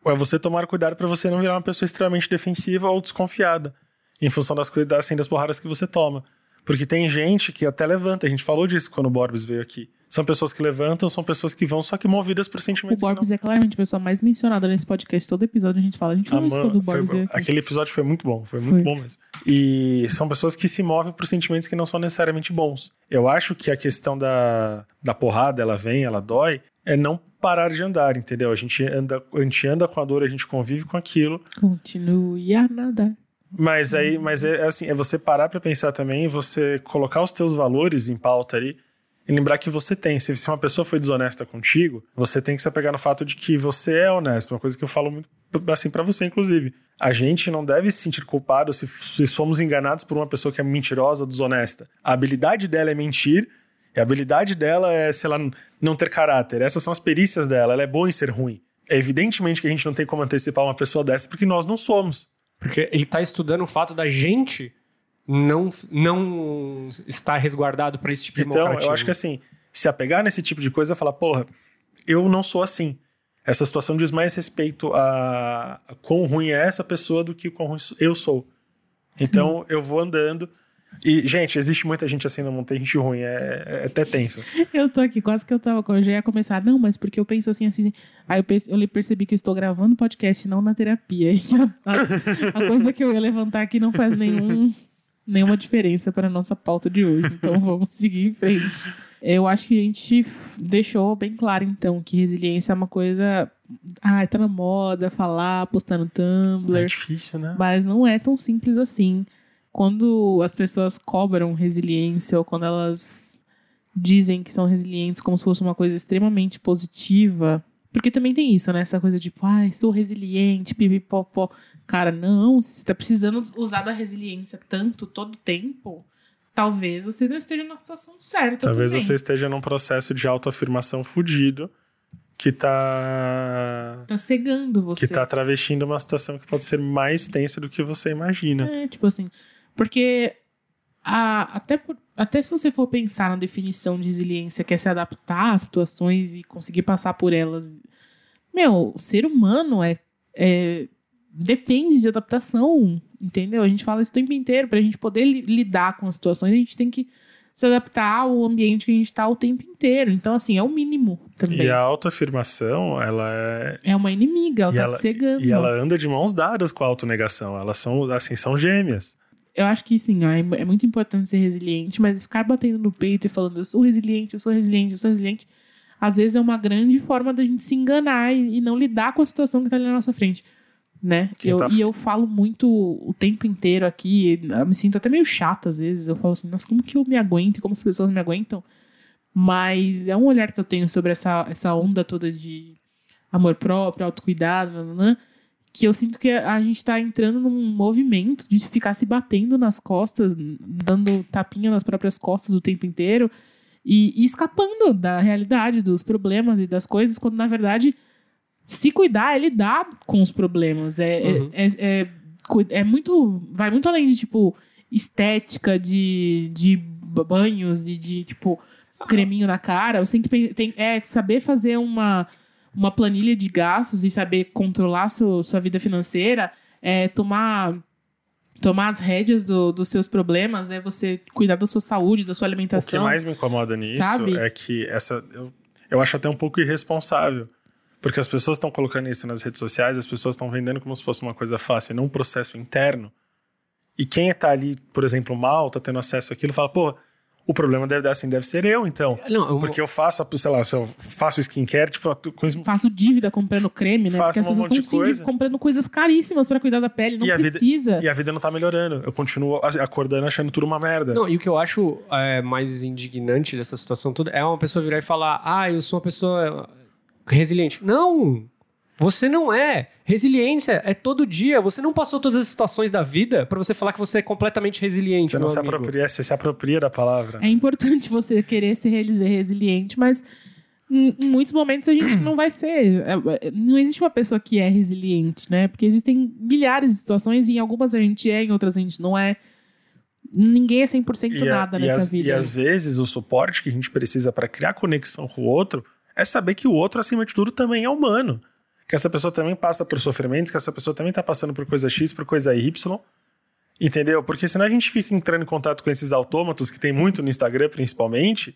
É você tomar cuidado para você não virar uma pessoa extremamente defensiva ou desconfiada, em função das coisas, assim, das borradas que você toma. Porque tem gente que até levanta, a gente falou disso quando o Borbs veio aqui. São pessoas que levantam, são pessoas que vão, só que movidas por sentimentos. O Borbs é claramente a pessoa mais mencionada nesse podcast. Todo episódio a gente fala. A gente falou isso quando o Borbs aqui. Aquele episódio foi muito bom, foi muito foi. bom mesmo. E são pessoas que se movem por sentimentos que não são necessariamente bons. Eu acho que a questão da, da porrada, ela vem, ela dói, é não parar de andar, entendeu? A gente anda, a gente anda com a dor, a gente convive com aquilo. Continue a nadar. Mas aí, mas é assim, é você parar para pensar também, você colocar os teus valores em pauta ali E lembrar que você tem. Se uma pessoa foi desonesta contigo, você tem que se apegar no fato de que você é honesto. Uma coisa que eu falo muito assim pra você, inclusive. A gente não deve se sentir culpado se, se somos enganados por uma pessoa que é mentirosa ou desonesta. A habilidade dela é mentir, e a habilidade dela é, sei lá, não ter caráter. Essas são as perícias dela. Ela é boa em ser ruim. É evidentemente que a gente não tem como antecipar uma pessoa dessa porque nós não somos. Porque ele tá estudando o fato da gente não, não estar resguardado pra esse tipo de Então, eu acho que assim, se apegar nesse tipo de coisa, falar, porra, eu não sou assim. Essa situação diz mais respeito a, a quão ruim é essa pessoa do que quão ruim eu sou. Então, eu vou andando. E, gente, existe muita gente assim, não tem gente ruim, é, é até tenso. Eu tô aqui, quase que eu tava. Eu já ia começar. Não, mas porque eu penso assim, assim. Aí eu, pense- eu percebi que eu estou gravando podcast, não na terapia. E a, a- a coisa que eu ia levantar aqui não faz nenhum, nenhuma diferença para a nossa pauta de hoje. Então vamos seguir em frente. Eu acho que a gente deixou bem claro, então, que resiliência é uma coisa. Ah, tá na moda falar, postar no Tumblr. É difícil, né? Mas não é tão simples assim. Quando as pessoas cobram resiliência ou quando elas dizem que são resilientes como se fosse uma coisa extremamente positiva. Porque também tem isso, né? Essa coisa tipo, ai, sou resiliente, pipipopó. Cara, não, se você tá precisando usar da resiliência tanto, todo tempo, talvez você não esteja na situação certa. Talvez também. você esteja num processo de autoafirmação fudido que tá. Tá cegando você. Que tá travestindo uma situação que pode ser mais tensa do que você imagina. É, tipo assim. Porque a- até, por- até se você for pensar na definição de resiliência, que é se adaptar às situações e conseguir passar por elas. Meu, o ser humano é, é- depende de adaptação, entendeu? A gente fala isso o tempo inteiro. Pra gente poder li- lidar com as situações, a gente tem que se adaptar ao ambiente que a gente tá o tempo inteiro. Então, assim, é o mínimo também. E a autoafirmação, ela é. É uma inimiga, ela E tá ela- te cegando. E ela anda de mãos dadas com a autonegação. Elas são, assim, são gêmeas. Eu acho que sim, ó, é é muito importante ser resiliente, mas ficar batendo no peito e falando eu sou resiliente, eu sou resiliente, eu sou resiliente, às vezes é uma grande forma da gente se enganar e, e não lidar com a situação que tá ali na nossa frente. Né? Eu, tá- E eu falo muito o tempo inteiro aqui, eu me sinto até meio chata às vezes. Eu falo assim, nossa, como que eu me aguento e como as pessoas me aguentam? Mas é um olhar que eu tenho sobre essa, essa onda toda de amor próprio, autocuidado, nananã, que eu sinto que a gente tá entrando num movimento de ficar se batendo nas costas, dando tapinha nas próprias costas o tempo inteiro e, e escapando da realidade, dos problemas e das coisas, quando na verdade se cuidar é lidar com os problemas. É, é- Uhum. é, é, cu- é muito. Vai muito além de, tipo, estética, de, de banhos e de, tipo, creminho na cara. Você tem que tem, é, saber fazer uma, uma planilha de gastos e saber controlar sua, sua vida financeira, é tomar. Tomar as rédeas do- dos seus problemas, é você cuidar da sua saúde, da sua O que alimentação. mais me incomoda nisso sabe? é que essa. Eu, eu acho até um pouco irresponsável. Porque as pessoas estão colocando isso nas redes sociais, as pessoas estão vendendo como se fosse uma coisa fácil, não um processo interno. E quem tá ali, por exemplo, mal, tá tendo acesso àquilo, fala, pô, o problema deve, assim, deve ser eu, então. Não, eu- Porque eu faço, sei lá, se eu faço skincare, tipo, faço dívida comprando creme, né? Faço Porque as um pessoas monte de estão sim, coisa. comprando coisas caríssimas pra cuidar da pele, não E a vida- precisa. e a vida não tá melhorando. Eu continuo acordando achando tudo uma merda. Não, e o que eu acho é, mais indignante dessa situação toda é uma pessoa virar e falar: Ah, eu sou uma pessoa resiliente. Não! Você não é. Resiliência é todo dia. Você não passou todas as situações da vida pra você falar que você é completamente resiliente. você não meu se amigo. apropria, você se apropria da palavra. É importante você querer ser resi- resiliente, mas em muitos momentos a gente não vai ser. É, é, Não existe uma pessoa que é resiliente, né? Porque existem milhares de situações e em algumas a gente é, em outras a gente não é. Ninguém é 100% E, a- nada e nessa as- vida. e às vezes o suporte que a gente precisa para criar conexão com o outro é saber que o outro, acima de tudo, também é humano. Que essa pessoa também passa por sofrimentos, que essa pessoa também tá passando por coisa X, por coisa Y. Entendeu? Porque senão a gente fica entrando em contato com esses autômatos, que tem muito no Instagram, principalmente,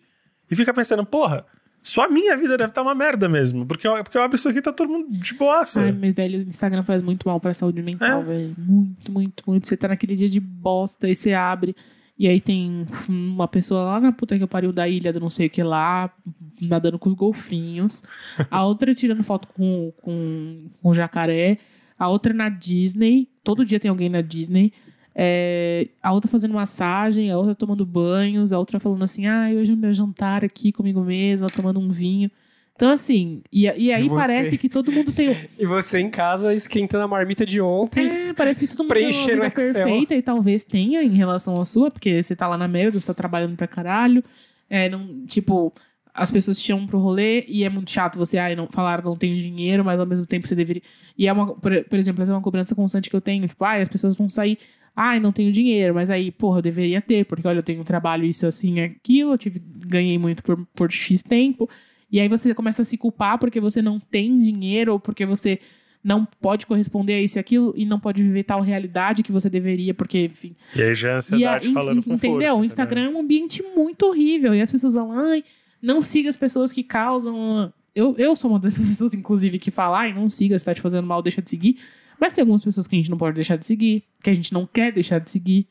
e fica pensando, porra, só a minha vida deve estar uma merda mesmo. Porque, eu- porque eu abro isso aqui e tá todo mundo de boaça. Ai, meu velho, o Instagram faz muito mal pra saúde mental, É. velho. Muito, muito, muito. Você tá naquele dia de bosta e você abre. E aí tem uma pessoa lá na puta que pariu da ilha do não sei o que lá, nadando com os golfinhos. A outra tirando foto com, com, com jacaré. A outra na Disney. Todo dia tem alguém na Disney. É, a outra fazendo massagem, a outra tomando banhos, a outra falando assim, ah, hoje é o meu jantar aqui comigo mesma, tomando um vinho. Então, assim, e, e aí E parece que todo mundo tem. E você em casa esquentando a marmita de ontem. É, parece que todo mundo tem uma vida Excel. perfeita e talvez tenha em relação à sua, porque você tá lá na merda, você tá trabalhando pra caralho. É, não, tipo, as pessoas te chamam pro rolê e é muito chato você, ai, não, falar não tenho dinheiro, mas ao mesmo tempo você deveria. E é uma, por, por exemplo, essa é uma cobrança constante que eu tenho, tipo, ai, as pessoas vão sair, ai, não tenho dinheiro, mas aí, porra, eu deveria ter, porque olha, eu tenho um trabalho, isso, assim, aquilo, eu tive, ganhei muito por, por X tempo. E aí você começa a se culpar porque você não tem dinheiro ou porque você não pode corresponder a isso e aquilo e não pode viver tal realidade que você deveria, porque, enfim. E aí já é a a- ansiedade en- falando com entendeu? força. o Instagram é um ambiente muito horrível. E as pessoas falam, ai, não siga as pessoas que causam. Eu, eu sou uma dessas pessoas, inclusive, que fala, ai, não siga, se tá te fazendo mal, deixa de seguir. Mas tem algumas pessoas que a gente não pode deixar de seguir, que a gente não quer deixar de seguir.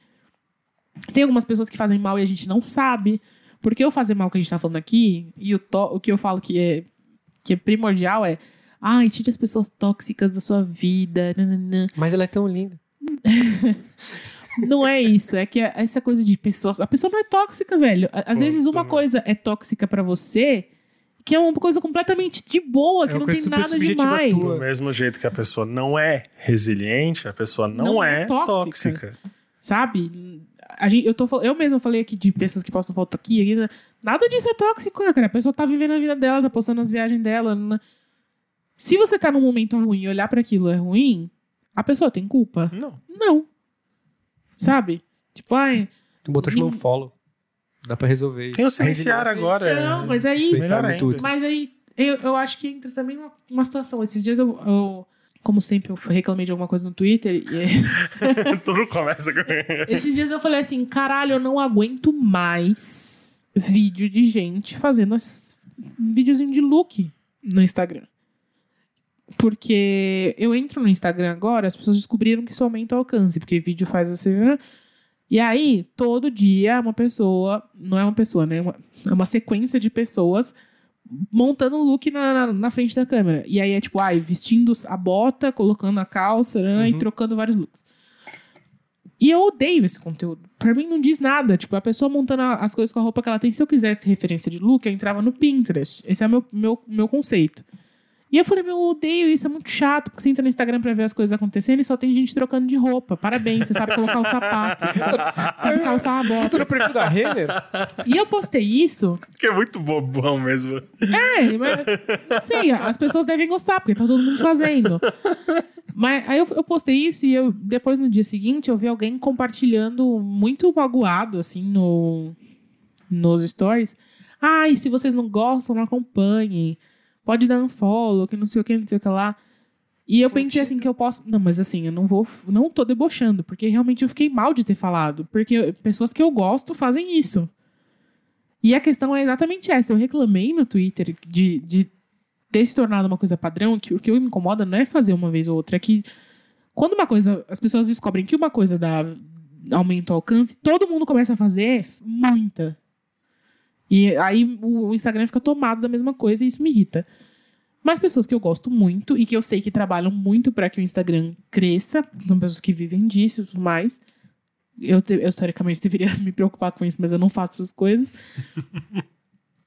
Tem algumas pessoas que fazem mal e a gente não sabe. Porque o fazer mal que a gente tá falando aqui, e o, to- o que eu falo que é, que é primordial é. Ai, tire as pessoas tóxicas da sua vida. nananã." Mas ela é tão linda. Não é isso, é que é essa coisa de pessoas. A pessoa não é tóxica, velho. Às Pô, vezes uma coisa é tóxica pra você, que é uma coisa completamente de boa, que É não tem super nada demais. tua. Do mesmo jeito que a pessoa não é resiliente, a pessoa não, Não é é, tóxica. tóxica. Sabe? A gente, eu, tô, eu mesma falei aqui de pessoas que postam foto aqui, aqui. Nada disso é tóxico, cara. A pessoa tá vivendo a vida dela, tá postando as viagens dela. não- Se você tá num momento ruim e olhar pra aquilo é ruim, a pessoa tem culpa? Não. Não. Sabe? Tipo, ai. Tu botou chamando Nin- follow. Dá pra resolver isso. Tem o silenciar agora. Não, é- mas aí- Vocês melhor sabem ainda. tudo. Mas aí, eu, eu acho que entra também uma, uma situação. Esses dias eu, eu, como sempre, eu reclamei de alguma coisa no Twitter. E, Tudo começa com. esses dias eu falei assim: caralho, eu não aguento mais vídeo de gente fazendo esses videozinho de look no Instagram. Porque eu entro no Instagram agora, as pessoas descobriram que isso aumenta o alcance, porque vídeo faz você. E aí, todo dia, uma pessoa, não é uma pessoa, né? Uma- É uma sequência de pessoas montando um look na, na, na frente da câmera. E aí é tipo, ai, vestindo a bota, colocando a calça né, e Uhum. trocando vários looks. E eu odeio esse conteúdo. Pra mim não diz nada. Tipo, a pessoa montando as coisas com a roupa que ela tem. Se eu quisesse referência de look, eu entrava no Pinterest. Esse é o meu, meu, meu conceito. E eu falei, meu, eu odeio isso, é muito chato, porque você entra no Instagram pra ver as coisas acontecendo e só tem gente trocando de roupa. Parabéns, você sabe colocar o sapato, você sabe, sabe calçar a Tu bota. no perfil da Renner? E eu postei isso, Que é muito bobão mesmo. é, mas não sei, as pessoas devem gostar, porque tá todo mundo fazendo. Mas aí eu, eu postei isso e eu, depois no dia seguinte eu vi alguém compartilhando muito magoado, assim, no, nos stories. Ai, se vocês não gostam, não acompanhem. Pode dar unfollow, que não sei o que, não sei o que lá. E eu pensei assim que eu posso. Não, mas assim, eu não vou. Não tô debochando, porque realmente eu fiquei mal de ter falado. Porque pessoas que eu gosto fazem isso. E a questão é exatamente essa. Eu reclamei no Twitter de, de ter se tornado uma coisa padrão, que o que me incomoda não é fazer uma vez ou outra, é que quando uma coisa, as pessoas descobrem que uma coisa dá aumenta o alcance, todo mundo começa a fazer muita. E aí o Instagram fica tomado da mesma coisa e isso me irrita. Mas pessoas que eu gosto muito e que eu sei que trabalham muito para que o Instagram cresça, são pessoas que vivem disso e tudo mais. Eu, eu, historicamente deveria me preocupar com isso, mas eu não faço essas coisas.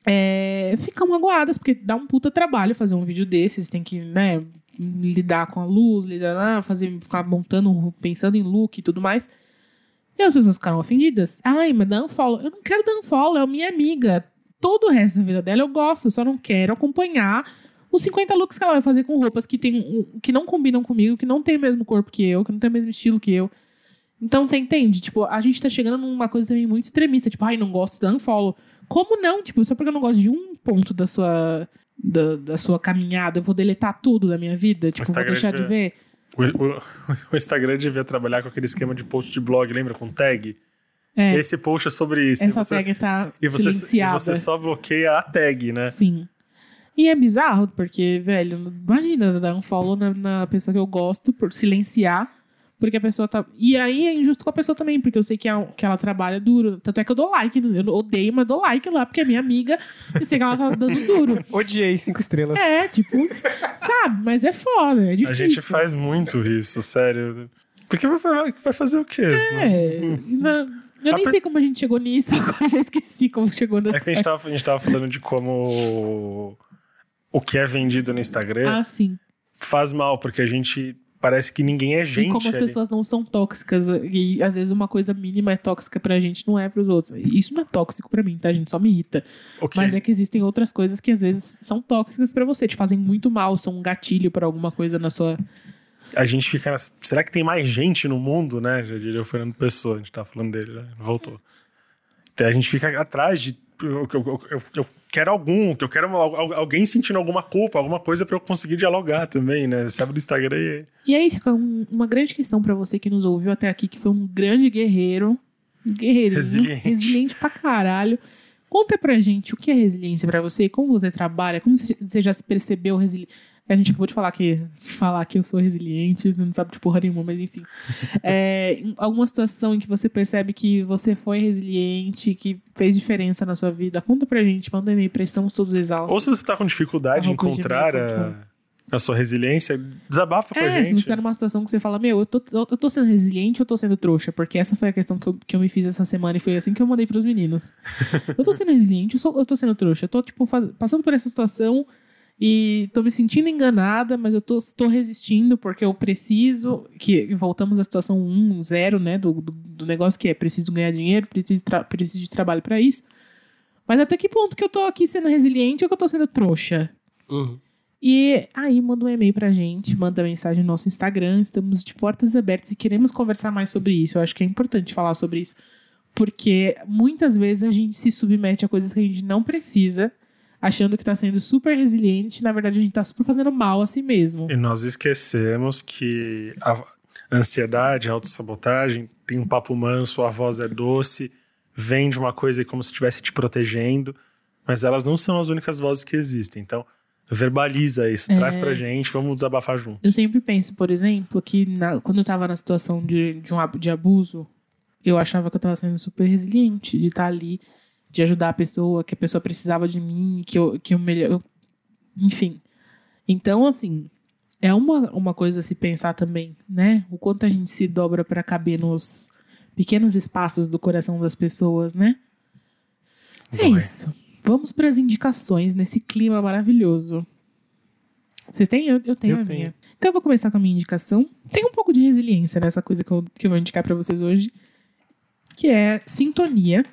É, ficam magoadas, porque dá um puta trabalho fazer um vídeo desses. Tem que, né, lidar com a luz, lidar, fazer, ficar montando, pensando em look e tudo mais. E as pessoas ficaram ofendidas. Ai, mas dá unfollow. Eu não quero dar unfollow, é minha amiga. Todo o resto da vida dela eu gosto, eu só não quero acompanhar os 50 looks que ela vai fazer com roupas que, tem, que não combinam comigo, que não tem o mesmo corpo que eu, que não tem o mesmo estilo que eu. Então, você entende? Tipo, a gente tá chegando numa coisa também muito extremista. Tipo, ai, não gosto da unfollow. Como não? Tipo, só porque eu não gosto de um ponto da sua, da, da sua caminhada, eu vou deletar tudo da minha vida? Tipo, vou Instagram deixar de ver? O, o- o Instagram devia trabalhar com aquele esquema de post de blog, lembra? Com tag? É, Esse post é sobre isso. essa você, tag tá e você, e você só bloqueia a tag, né? Sim. E é bizarro, porque, velho, imagina dar um follow na, na pessoa que eu gosto por silenciar, porque a pessoa tá. E aí é injusto com a pessoa também, porque eu sei que, a- que ela trabalha duro. Tanto é que eu dou like, eu odeio, mas dou like lá, porque é minha amiga e sei que ela tá dando duro. Odiei, cinco estrelas. É, tipo, sabe? Mas é foda, é difícil. A gente faz muito isso, sério. Porque vai, fazer o quê? É. não- eu nem A per- sei como a gente chegou nisso, agora já esqueci como chegou nessa É que a gente, tava, a gente tava falando de como o que é vendido no Instagram Ah, sim. faz mal, porque a gente parece que ninguém é e gente como as ali. pessoas não são tóxicas. E às vezes uma coisa mínima é tóxica pra gente, não é pros outros. Isso não é tóxico pra mim, tá, gente? Só me irrita. O que- Mas é que existem outras coisas que às vezes são tóxicas pra você, te fazem muito mal, são um gatilho pra alguma coisa na sua. A gente fica. Será que tem mais gente no mundo, né? Já diria o Fernando Pessoa, a gente tava falando dele, né? Voltou. Então a gente fica atrás de. Eu, eu- eu- eu quero algum, que eu quero al- al- alguém sentindo alguma culpa, alguma coisa pra eu conseguir dialogar também, né? Você abre o Instagram e. E aí fica um- uma grande questão pra você que nos ouviu até aqui, que foi um grande guerreiro. Guerreirinho. Resiliente. Resiliente pra caralho. Conta pra gente o que é resiliência pra você, como você trabalha, como você você já se percebeu resiliente. A gente acabou de falar que, falar que eu sou resiliente, você não sabe de porra nenhuma, mas enfim. É, alguma situação em que você percebe que você foi resiliente, que fez diferença na sua vida, conta pra gente, manda um e-mail pra estamos todos exaustos. Ou se você tá com dificuldade em encontrar a, a sua resiliência, desabafa com a É, se gente. você tá numa situação que você fala, meu, eu tô, eu tô sendo resiliente ou tô sendo trouxa? Porque essa foi a questão que eu, que eu me fiz essa semana e foi assim que eu mandei pros meninos. eu tô sendo resiliente ou eu tô sendo trouxa? Eu tô, tipo, faz- passando por essa situação e tô me sentindo enganada, mas eu tô, tô resistindo porque eu preciso. que Voltamos à situação 1, 0, né? Do, do, do negócio que é preciso ganhar dinheiro, preciso, preciso de trabalho pra isso. Mas até que ponto que eu tô aqui sendo resiliente ou que eu tô sendo trouxa? Uhum. E aí manda um e-mail pra gente, manda mensagem no nosso Instagram, estamos de portas abertas e queremos conversar mais sobre isso. Eu acho que é importante falar sobre isso, porque muitas vezes a gente se submete a coisas que a gente não precisa, achando que tá sendo super resiliente, na verdade a gente tá super fazendo mal a si mesmo. E nós esquecemos que a ansiedade, a autossabotagem, tem um papo manso, a voz é doce, vem de uma coisa como se estivesse te protegendo, mas elas não são as únicas vozes que existem. Então, verbaliza isso, É. traz pra gente, vamos desabafar juntos. Eu sempre penso, por exemplo, que na- quando eu tava na situação de, de um de abuso, eu achava que eu tava sendo super resiliente, de estar ali, de ajudar a pessoa, que a pessoa precisava de mim, que eu, que eu melhor. Enfim. Então, assim, é uma, uma coisa a se pensar também, né? O quanto a gente se dobra pra caber nos pequenos espaços do coração das pessoas, né? É Dói. isso. Vamos para as indicações nesse clima maravilhoso. Vocês têm? Eu, eu tenho Eu a tenho. minha. Então eu vou começar com a minha indicação. Tem um pouco de resiliência nessa coisa que eu, que eu vou indicar para vocês hoje, que é Sintonia,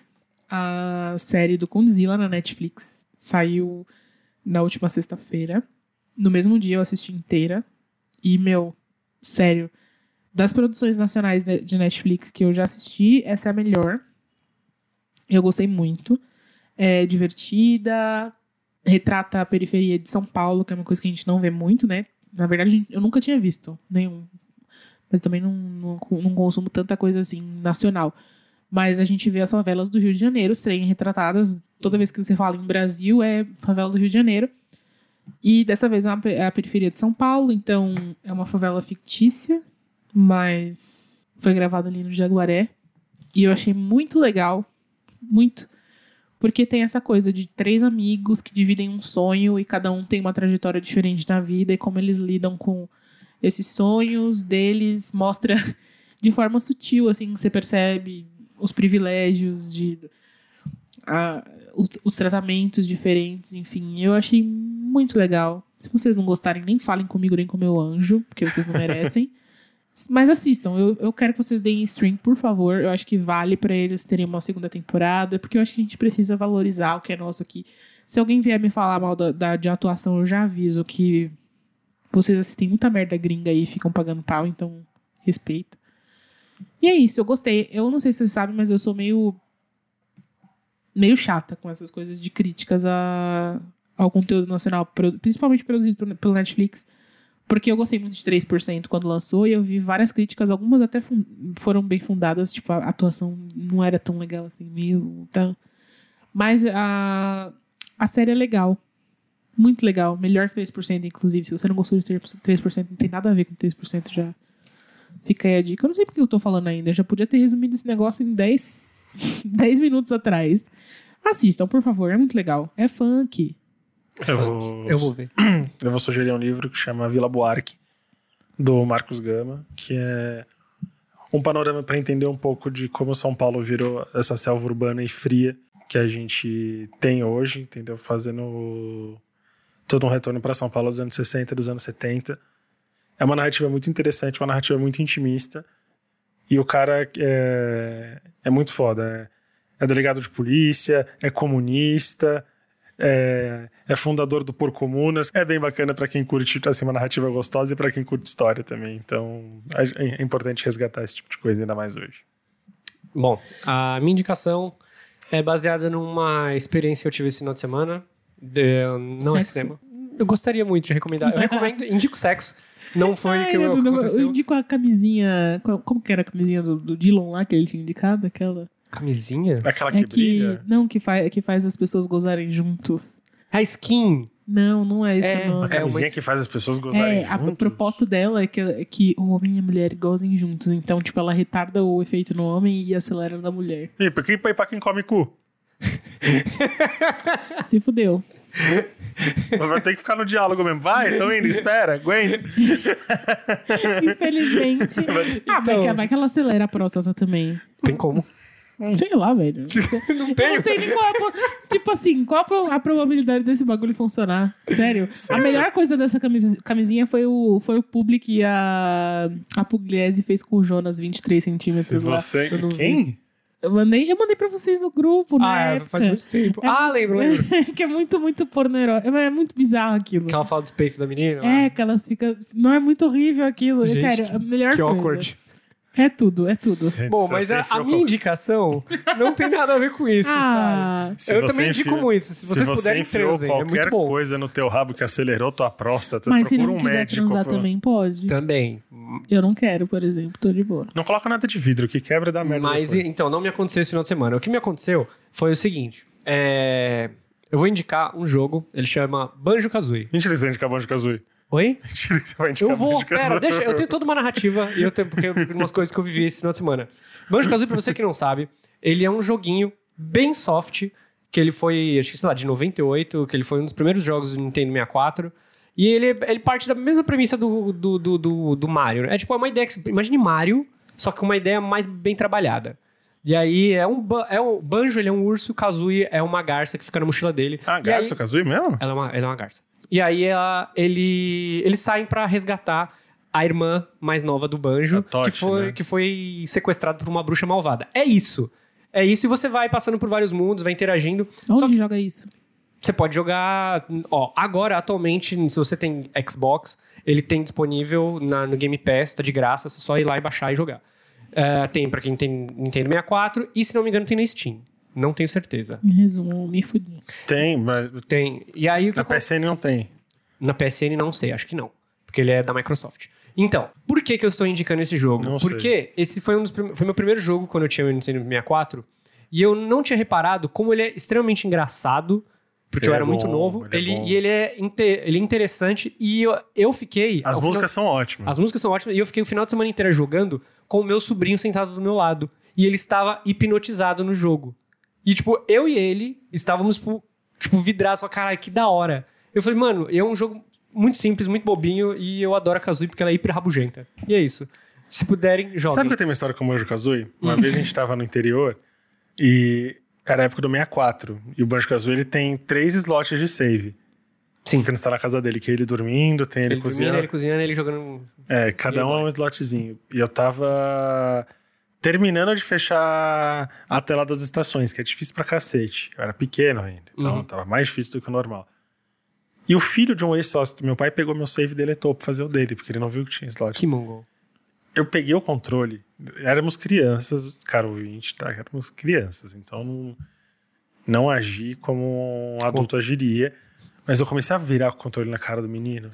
a série do Condzilla na Netflix. Saiu na última sexta-feira. No mesmo dia eu assisti inteira. E, meu, sério, das produções nacionais de Netflix que eu já assisti, essa é a melhor. Eu gostei muito. É divertida, retrata a periferia de São Paulo, que é uma coisa que a gente não vê muito, né? Na verdade, eu nunca tinha visto nenhum. Mas também não, não, não consumo tanta coisa assim nacional. Mas a gente vê as favelas do Rio de Janeiro serem retratadas. Toda vez que você fala em Brasil, é favela do Rio de Janeiro. E dessa vez é é a periferia de São Paulo, então é uma favela fictícia, mas foi gravado ali no Jaguaré. E eu achei muito legal, muito. Porque tem essa coisa de três amigos que dividem um sonho e cada um tem uma trajetória diferente na vida e como eles lidam com esses sonhos deles mostra de forma sutil, assim, você percebe os privilégios de a- os, os tratamentos diferentes, enfim. Eu achei muito legal. Se vocês não gostarem, nem falem comigo nem com meu anjo, porque vocês não merecem. Mas assistam, eu, eu quero que vocês deem stream, por favor. Eu acho que vale pra eles terem uma segunda temporada, porque eu acho que a gente precisa valorizar o que é nosso aqui. Se alguém vier me falar mal da, da- de atuação, eu já aviso que vocês assistem muita merda gringa aí e ficam pagando pau, então respeita. E é isso, eu gostei. Eu não sei se vocês sabem, mas eu sou meio. meio chata com essas coisas de críticas a, ao conteúdo nacional, principalmente produzido pelo- Netflix. Porque eu gostei muito de 3% quando lançou e eu vi várias críticas, algumas até foram bem fundadas, tipo, a atuação não era tão legal assim mesmo. Tá? Mas a, a série é legal. Muito legal. Melhor que 3%, inclusive. Se você não gostou de 3%, não tem nada a ver com 3%, já fica aí a dica. Eu não sei porque eu tô falando ainda. Eu já podia ter resumido esse negócio em 10, 10 minutos atrás. Assistam, por favor. É muito legal. É funk. Eu vou, Eu vou ver. eu vou sugerir um livro que chama Vila Buarque, do Marcos Gama, que é um panorama para entender um pouco de como São Paulo virou essa selva urbana e fria que a gente tem hoje, entendeu? Fazendo todo um retorno para São Paulo dos anos 60, dos anos 70. É uma narrativa muito interessante, uma narrativa muito intimista. E o cara é, é muito foda. É, é delegado de polícia, é comunista, é, é fundador do Por Comunas. É bem bacana para quem curte assim, uma narrativa gostosa e para quem curte história também. Então é, é importante resgatar esse tipo de coisa ainda mais hoje. Bom, a minha indicação é baseada numa experiência que eu tive esse final de semana. De, não é Sexo? cinema. Eu gostaria muito de recomendar. Eu recomendo, indico sexo. Não foi o que eu, eu, eu, aconteceu. eu indico a camisinha. Como que era a camisinha do, do Dillon lá que ele tinha indicado? Aquela. Camisinha? Aquela é que que. brilha. Não, que faz, que faz as pessoas gozarem juntos. A skin. Não, não é esse É. A camisinha uma- que faz as pessoas gozarem É, a juntos. proposta dela é que, é que o homem e a mulher gozem juntos. Então, tipo, ela retarda o efeito no homem e acelera na mulher. E pra quem, pra quem come cu? Se fudeu. Vai ter que ficar no diálogo mesmo. Vai, tô indo, espera, aguenta. Infelizmente. Ah, vai, Então- que, vai que ela acelera a próstata também. Tem como. Sei lá, velho. Não Eu tenho. não sei nem qual é a, po- Tipo assim, qual a pro- a probabilidade desse bagulho funcionar? Sério. A melhor coisa dessa camis- camisinha foi o, foi o publi que a, a Pugliese fez com o Jonas 23 Se centímetros lá. você... Eu não vi. Eu mandei, eu mandei pra vocês no grupo, Ah, né? é, faz muito tempo. Ah, lembro, lembro. que é muito, muito porno erótico. É muito bizarro aquilo. Que ela fala dos peitos da menina. É, que elas ficam. Não é muito horrível aquilo. é Gente, sério, a melhor Que coisa. awkward. É tudo, é tudo. Gente, Bom, se mas você a, a minha indicação não tem nada a ver com isso, sabe? Ah, Se eu você também indico enfiou- muito. Se vocês você puderem, transem. É qualquer muito bom. coisa no teu rabo que acelerou tua próstata, mas se procura não um quiser médico. transar pô. também pode. Também. Eu não quero, por exemplo, tô de boa. Não coloca nada de vidro, que quebra dá merda Mas, depois. então, não me aconteceu esse final de semana. O que me aconteceu foi o seguinte. é, Eu vou indicar um jogo. Ele chama Banjo-Kazooie. Você vai indicar Banjo Kazooie. Oi? Mentira que você vai indicar Eu vou, pera, deixa, eu tenho toda uma narrativa e eu tenho porque umas coisas que eu vivi esse final de semana. Banjo Kazooie, pra você que não sabe, ele é um joguinho bem soft, que ele foi, acho que sei lá, de 98, que ele foi um dos primeiros jogos do Nintendo 64. E ele, ele parte da mesma premissa do, do, do, do, do Mario. né? É tipo, é uma ideia que. Imagine Mario, só que uma ideia mais bem trabalhada. E aí é um, é um banjo, ele é um urso, Kazooie é uma garça que fica na mochila dele. Ah, E Garça aí- Kazooie mesmo? ela é uma, ela é uma garça. E aí ela, ele, eles saem pra resgatar a irmã mais nova do Banjo, que, foi, né? que foi sequestrada por uma bruxa malvada. É isso. É isso, e você vai passando por vários mundos, vai interagindo. Onde Só que joga isso? você pode jogar. Ó, agora, atualmente, se você tem Xbox, ele tem disponível na, no Game Pass, tá de graça, é só ir lá e baixar e jogar. É, tem pra quem tem Nintendo 64, e se não me engano, tem na Steam. Não tenho certeza. Em resumo, me fudi. Tem, mas Tem. E aí o que na PSN não tem. Na PSN não sei, acho que não. Porque ele é da Microsoft. Então, por que, que eu estou indicando esse jogo? Não sei. porque esse foi um dos prim- foi meu primeiro jogo quando eu tinha o Nintendo 64. E eu não tinha reparado como ele é extremamente engraçado. Porque Ele eu é era muito bom, novo. ele é Ele, bom. e ele é, inte- ele é interessante. E eu, eu fiquei. As músicas são ótimas. as músicas são ótimas e eu fiquei o final de semana inteiro jogando com o meu sobrinho sentado do meu lado. E ele estava hipnotizado no jogo. E, tipo, eu e ele estávamos, tipo, tipo vidrados. Falei, caralho, que da hora. Eu falei, mano, é um jogo muito simples, muito bobinho. E eu adoro a Kazooie porque ela é hiper rabugenta. E é isso. Se puderem, joguem. Sabe que eu tenho uma história com o Banjo Kazooie? Uma vez a gente tava no interior e era a época do 64. E o Banjo Kazooie ele tem três slots de save. Sim. Quando você tá na casa dele, que é ele dormindo, tem ele, Ele cozinhando. cozinhando, ele cozinhando, ele jogando... É, cada um é um slotzinho. E eu tava terminando de fechar a tela das estações, que é difícil pra cacete. Eu era pequeno ainda, então Uhum. tava mais difícil do que o normal. E o filho de um ex-sócio do meu pai pegou meu save e deletou pra fazer o dele, porque ele não viu que tinha slot. Que mongol. Eu peguei o controle, éramos crianças, cara ouvinte, tá? Éramos crianças, então não, não agi como um adulto agiria. Mas eu comecei a virar o controle na cara do menino,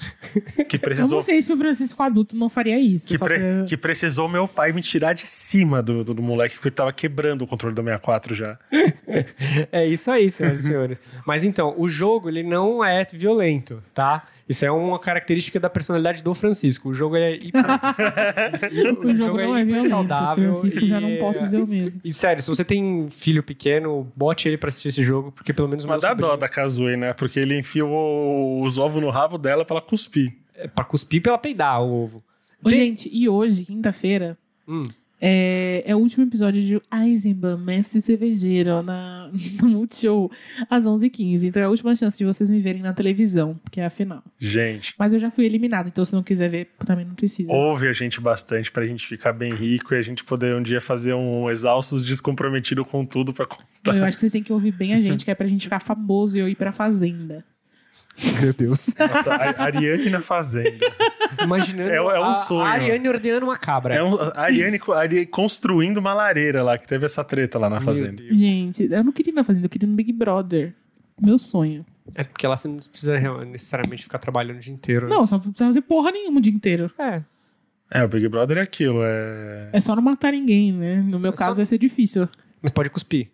que Eu precisou não sei se o Francisco adulto não faria isso. que, só pre- pra- que precisou meu pai me tirar de cima do, do, do moleque, porque ele tava quebrando o controle do 64 já. É isso aí, senhoras e senhores. Mas então, o jogo, ele não é violento, tá? Isso é uma característica da personalidade do Francisco. O jogo é hiper... O jogo não é hiper saudável. Francisco já não e- posso dizer o mesmo. E sério, se você tem filho pequeno, bote ele pra assistir esse jogo, porque pelo menos o Mas dá dó sobrinho- da Kazooie, né? Porque ele enfiou os ovos no rabo dela pra ela cuspir. É pra cuspir pra ela peidar o ovo. Ô, Tem- gente, e hoje, quinta-feira, Hum, É, é o último episódio de Eisenbahn, Mestre Cervejeiro, na, no Multishow, às 11h15. Então é a última chance de vocês me verem na televisão, que é a final. Gente, Mas eu já fui eliminado, então se não quiser ver, também não precisa. ouve a gente bastante pra gente ficar bem rico e a gente poder um dia fazer um exaustos descomprometido com tudo pra contar. Eu acho que vocês têm que ouvir bem a gente, que é pra gente ficar famoso e eu ir pra fazenda. Meu Deus. Nossa, a Ariane na Fazenda. Imaginando É- é um a- sonho. a Ariane ordenando uma cabra. É um, a Ariane, a Ariane construindo uma lareira lá, que teve essa treta lá na Meu Fazenda. Deus. Gente, eu não queria ir na fazenda, eu queria ir no Big Brother. Meu sonho. É porque lá você não precisa necessariamente ficar trabalhando o dia inteiro. né? Não, só não precisa fazer porra nenhuma o dia inteiro. É. É, o Big Brother é aquilo, é... É só não matar ninguém, né? No meu É caso só- vai ser difícil. Mas pode cuspir.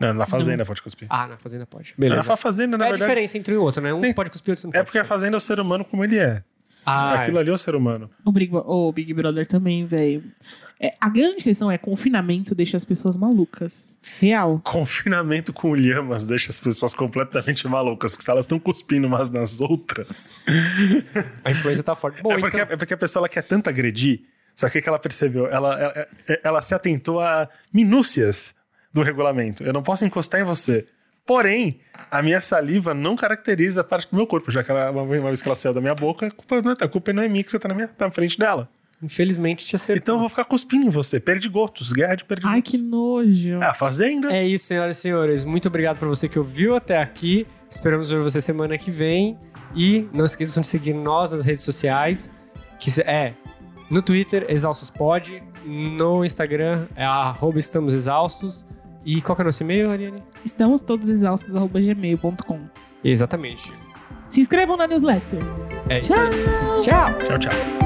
Não, na Fazenda pode cuspir. Ah, na fazenda pode. Na Beleza. Fazenda, na é a verdade, diferença entre um e outro, né? Um pode cuspir, outro você não é pode. porque a Fazenda é o ser humano como ele é. Ah, Aquilo ali é o ser humano. O Big, o Big Brother também, velho. É, a grande questão é confinamento deixa as pessoas malucas. Real. Confinamento com lhamas deixa as pessoas completamente malucas, porque se elas estão cuspindo umas nas outras... a influência tá forte. Bom, é, porque, então... é porque a pessoa ela quer tanto agredir, só que o que ela percebeu? Ela, ela, ela se atentou a minúcias do regulamento. Eu não posso encostar em você. Porém, a minha saliva não caracteriza a parte do meu corpo, já que ela, uma vez que ela saiu da minha boca, a culpa não é, a culpa não é minha que você tá na, minha, tá na frente dela. Infelizmente te acertou. Então eu vou ficar cuspindo em você. Perdigotos, guerra de perdigotos. Ai, que nojo. Ah, fazenda. É isso, senhoras e senhores. Muito obrigado por você que ouviu até aqui. Esperamos ver você semana que vem. E não esqueçam de seguir nós nas redes sociais, que é no Twitter, ExaustosPod, no Instagram, é arroba estamos exaustos. E qual que é o nosso e-mail, Ariane? Estamos todos exaustos, gmail.com. Exatamente. Se inscrevam na newsletter. É isso aí. Tchau! Tchau, tchau.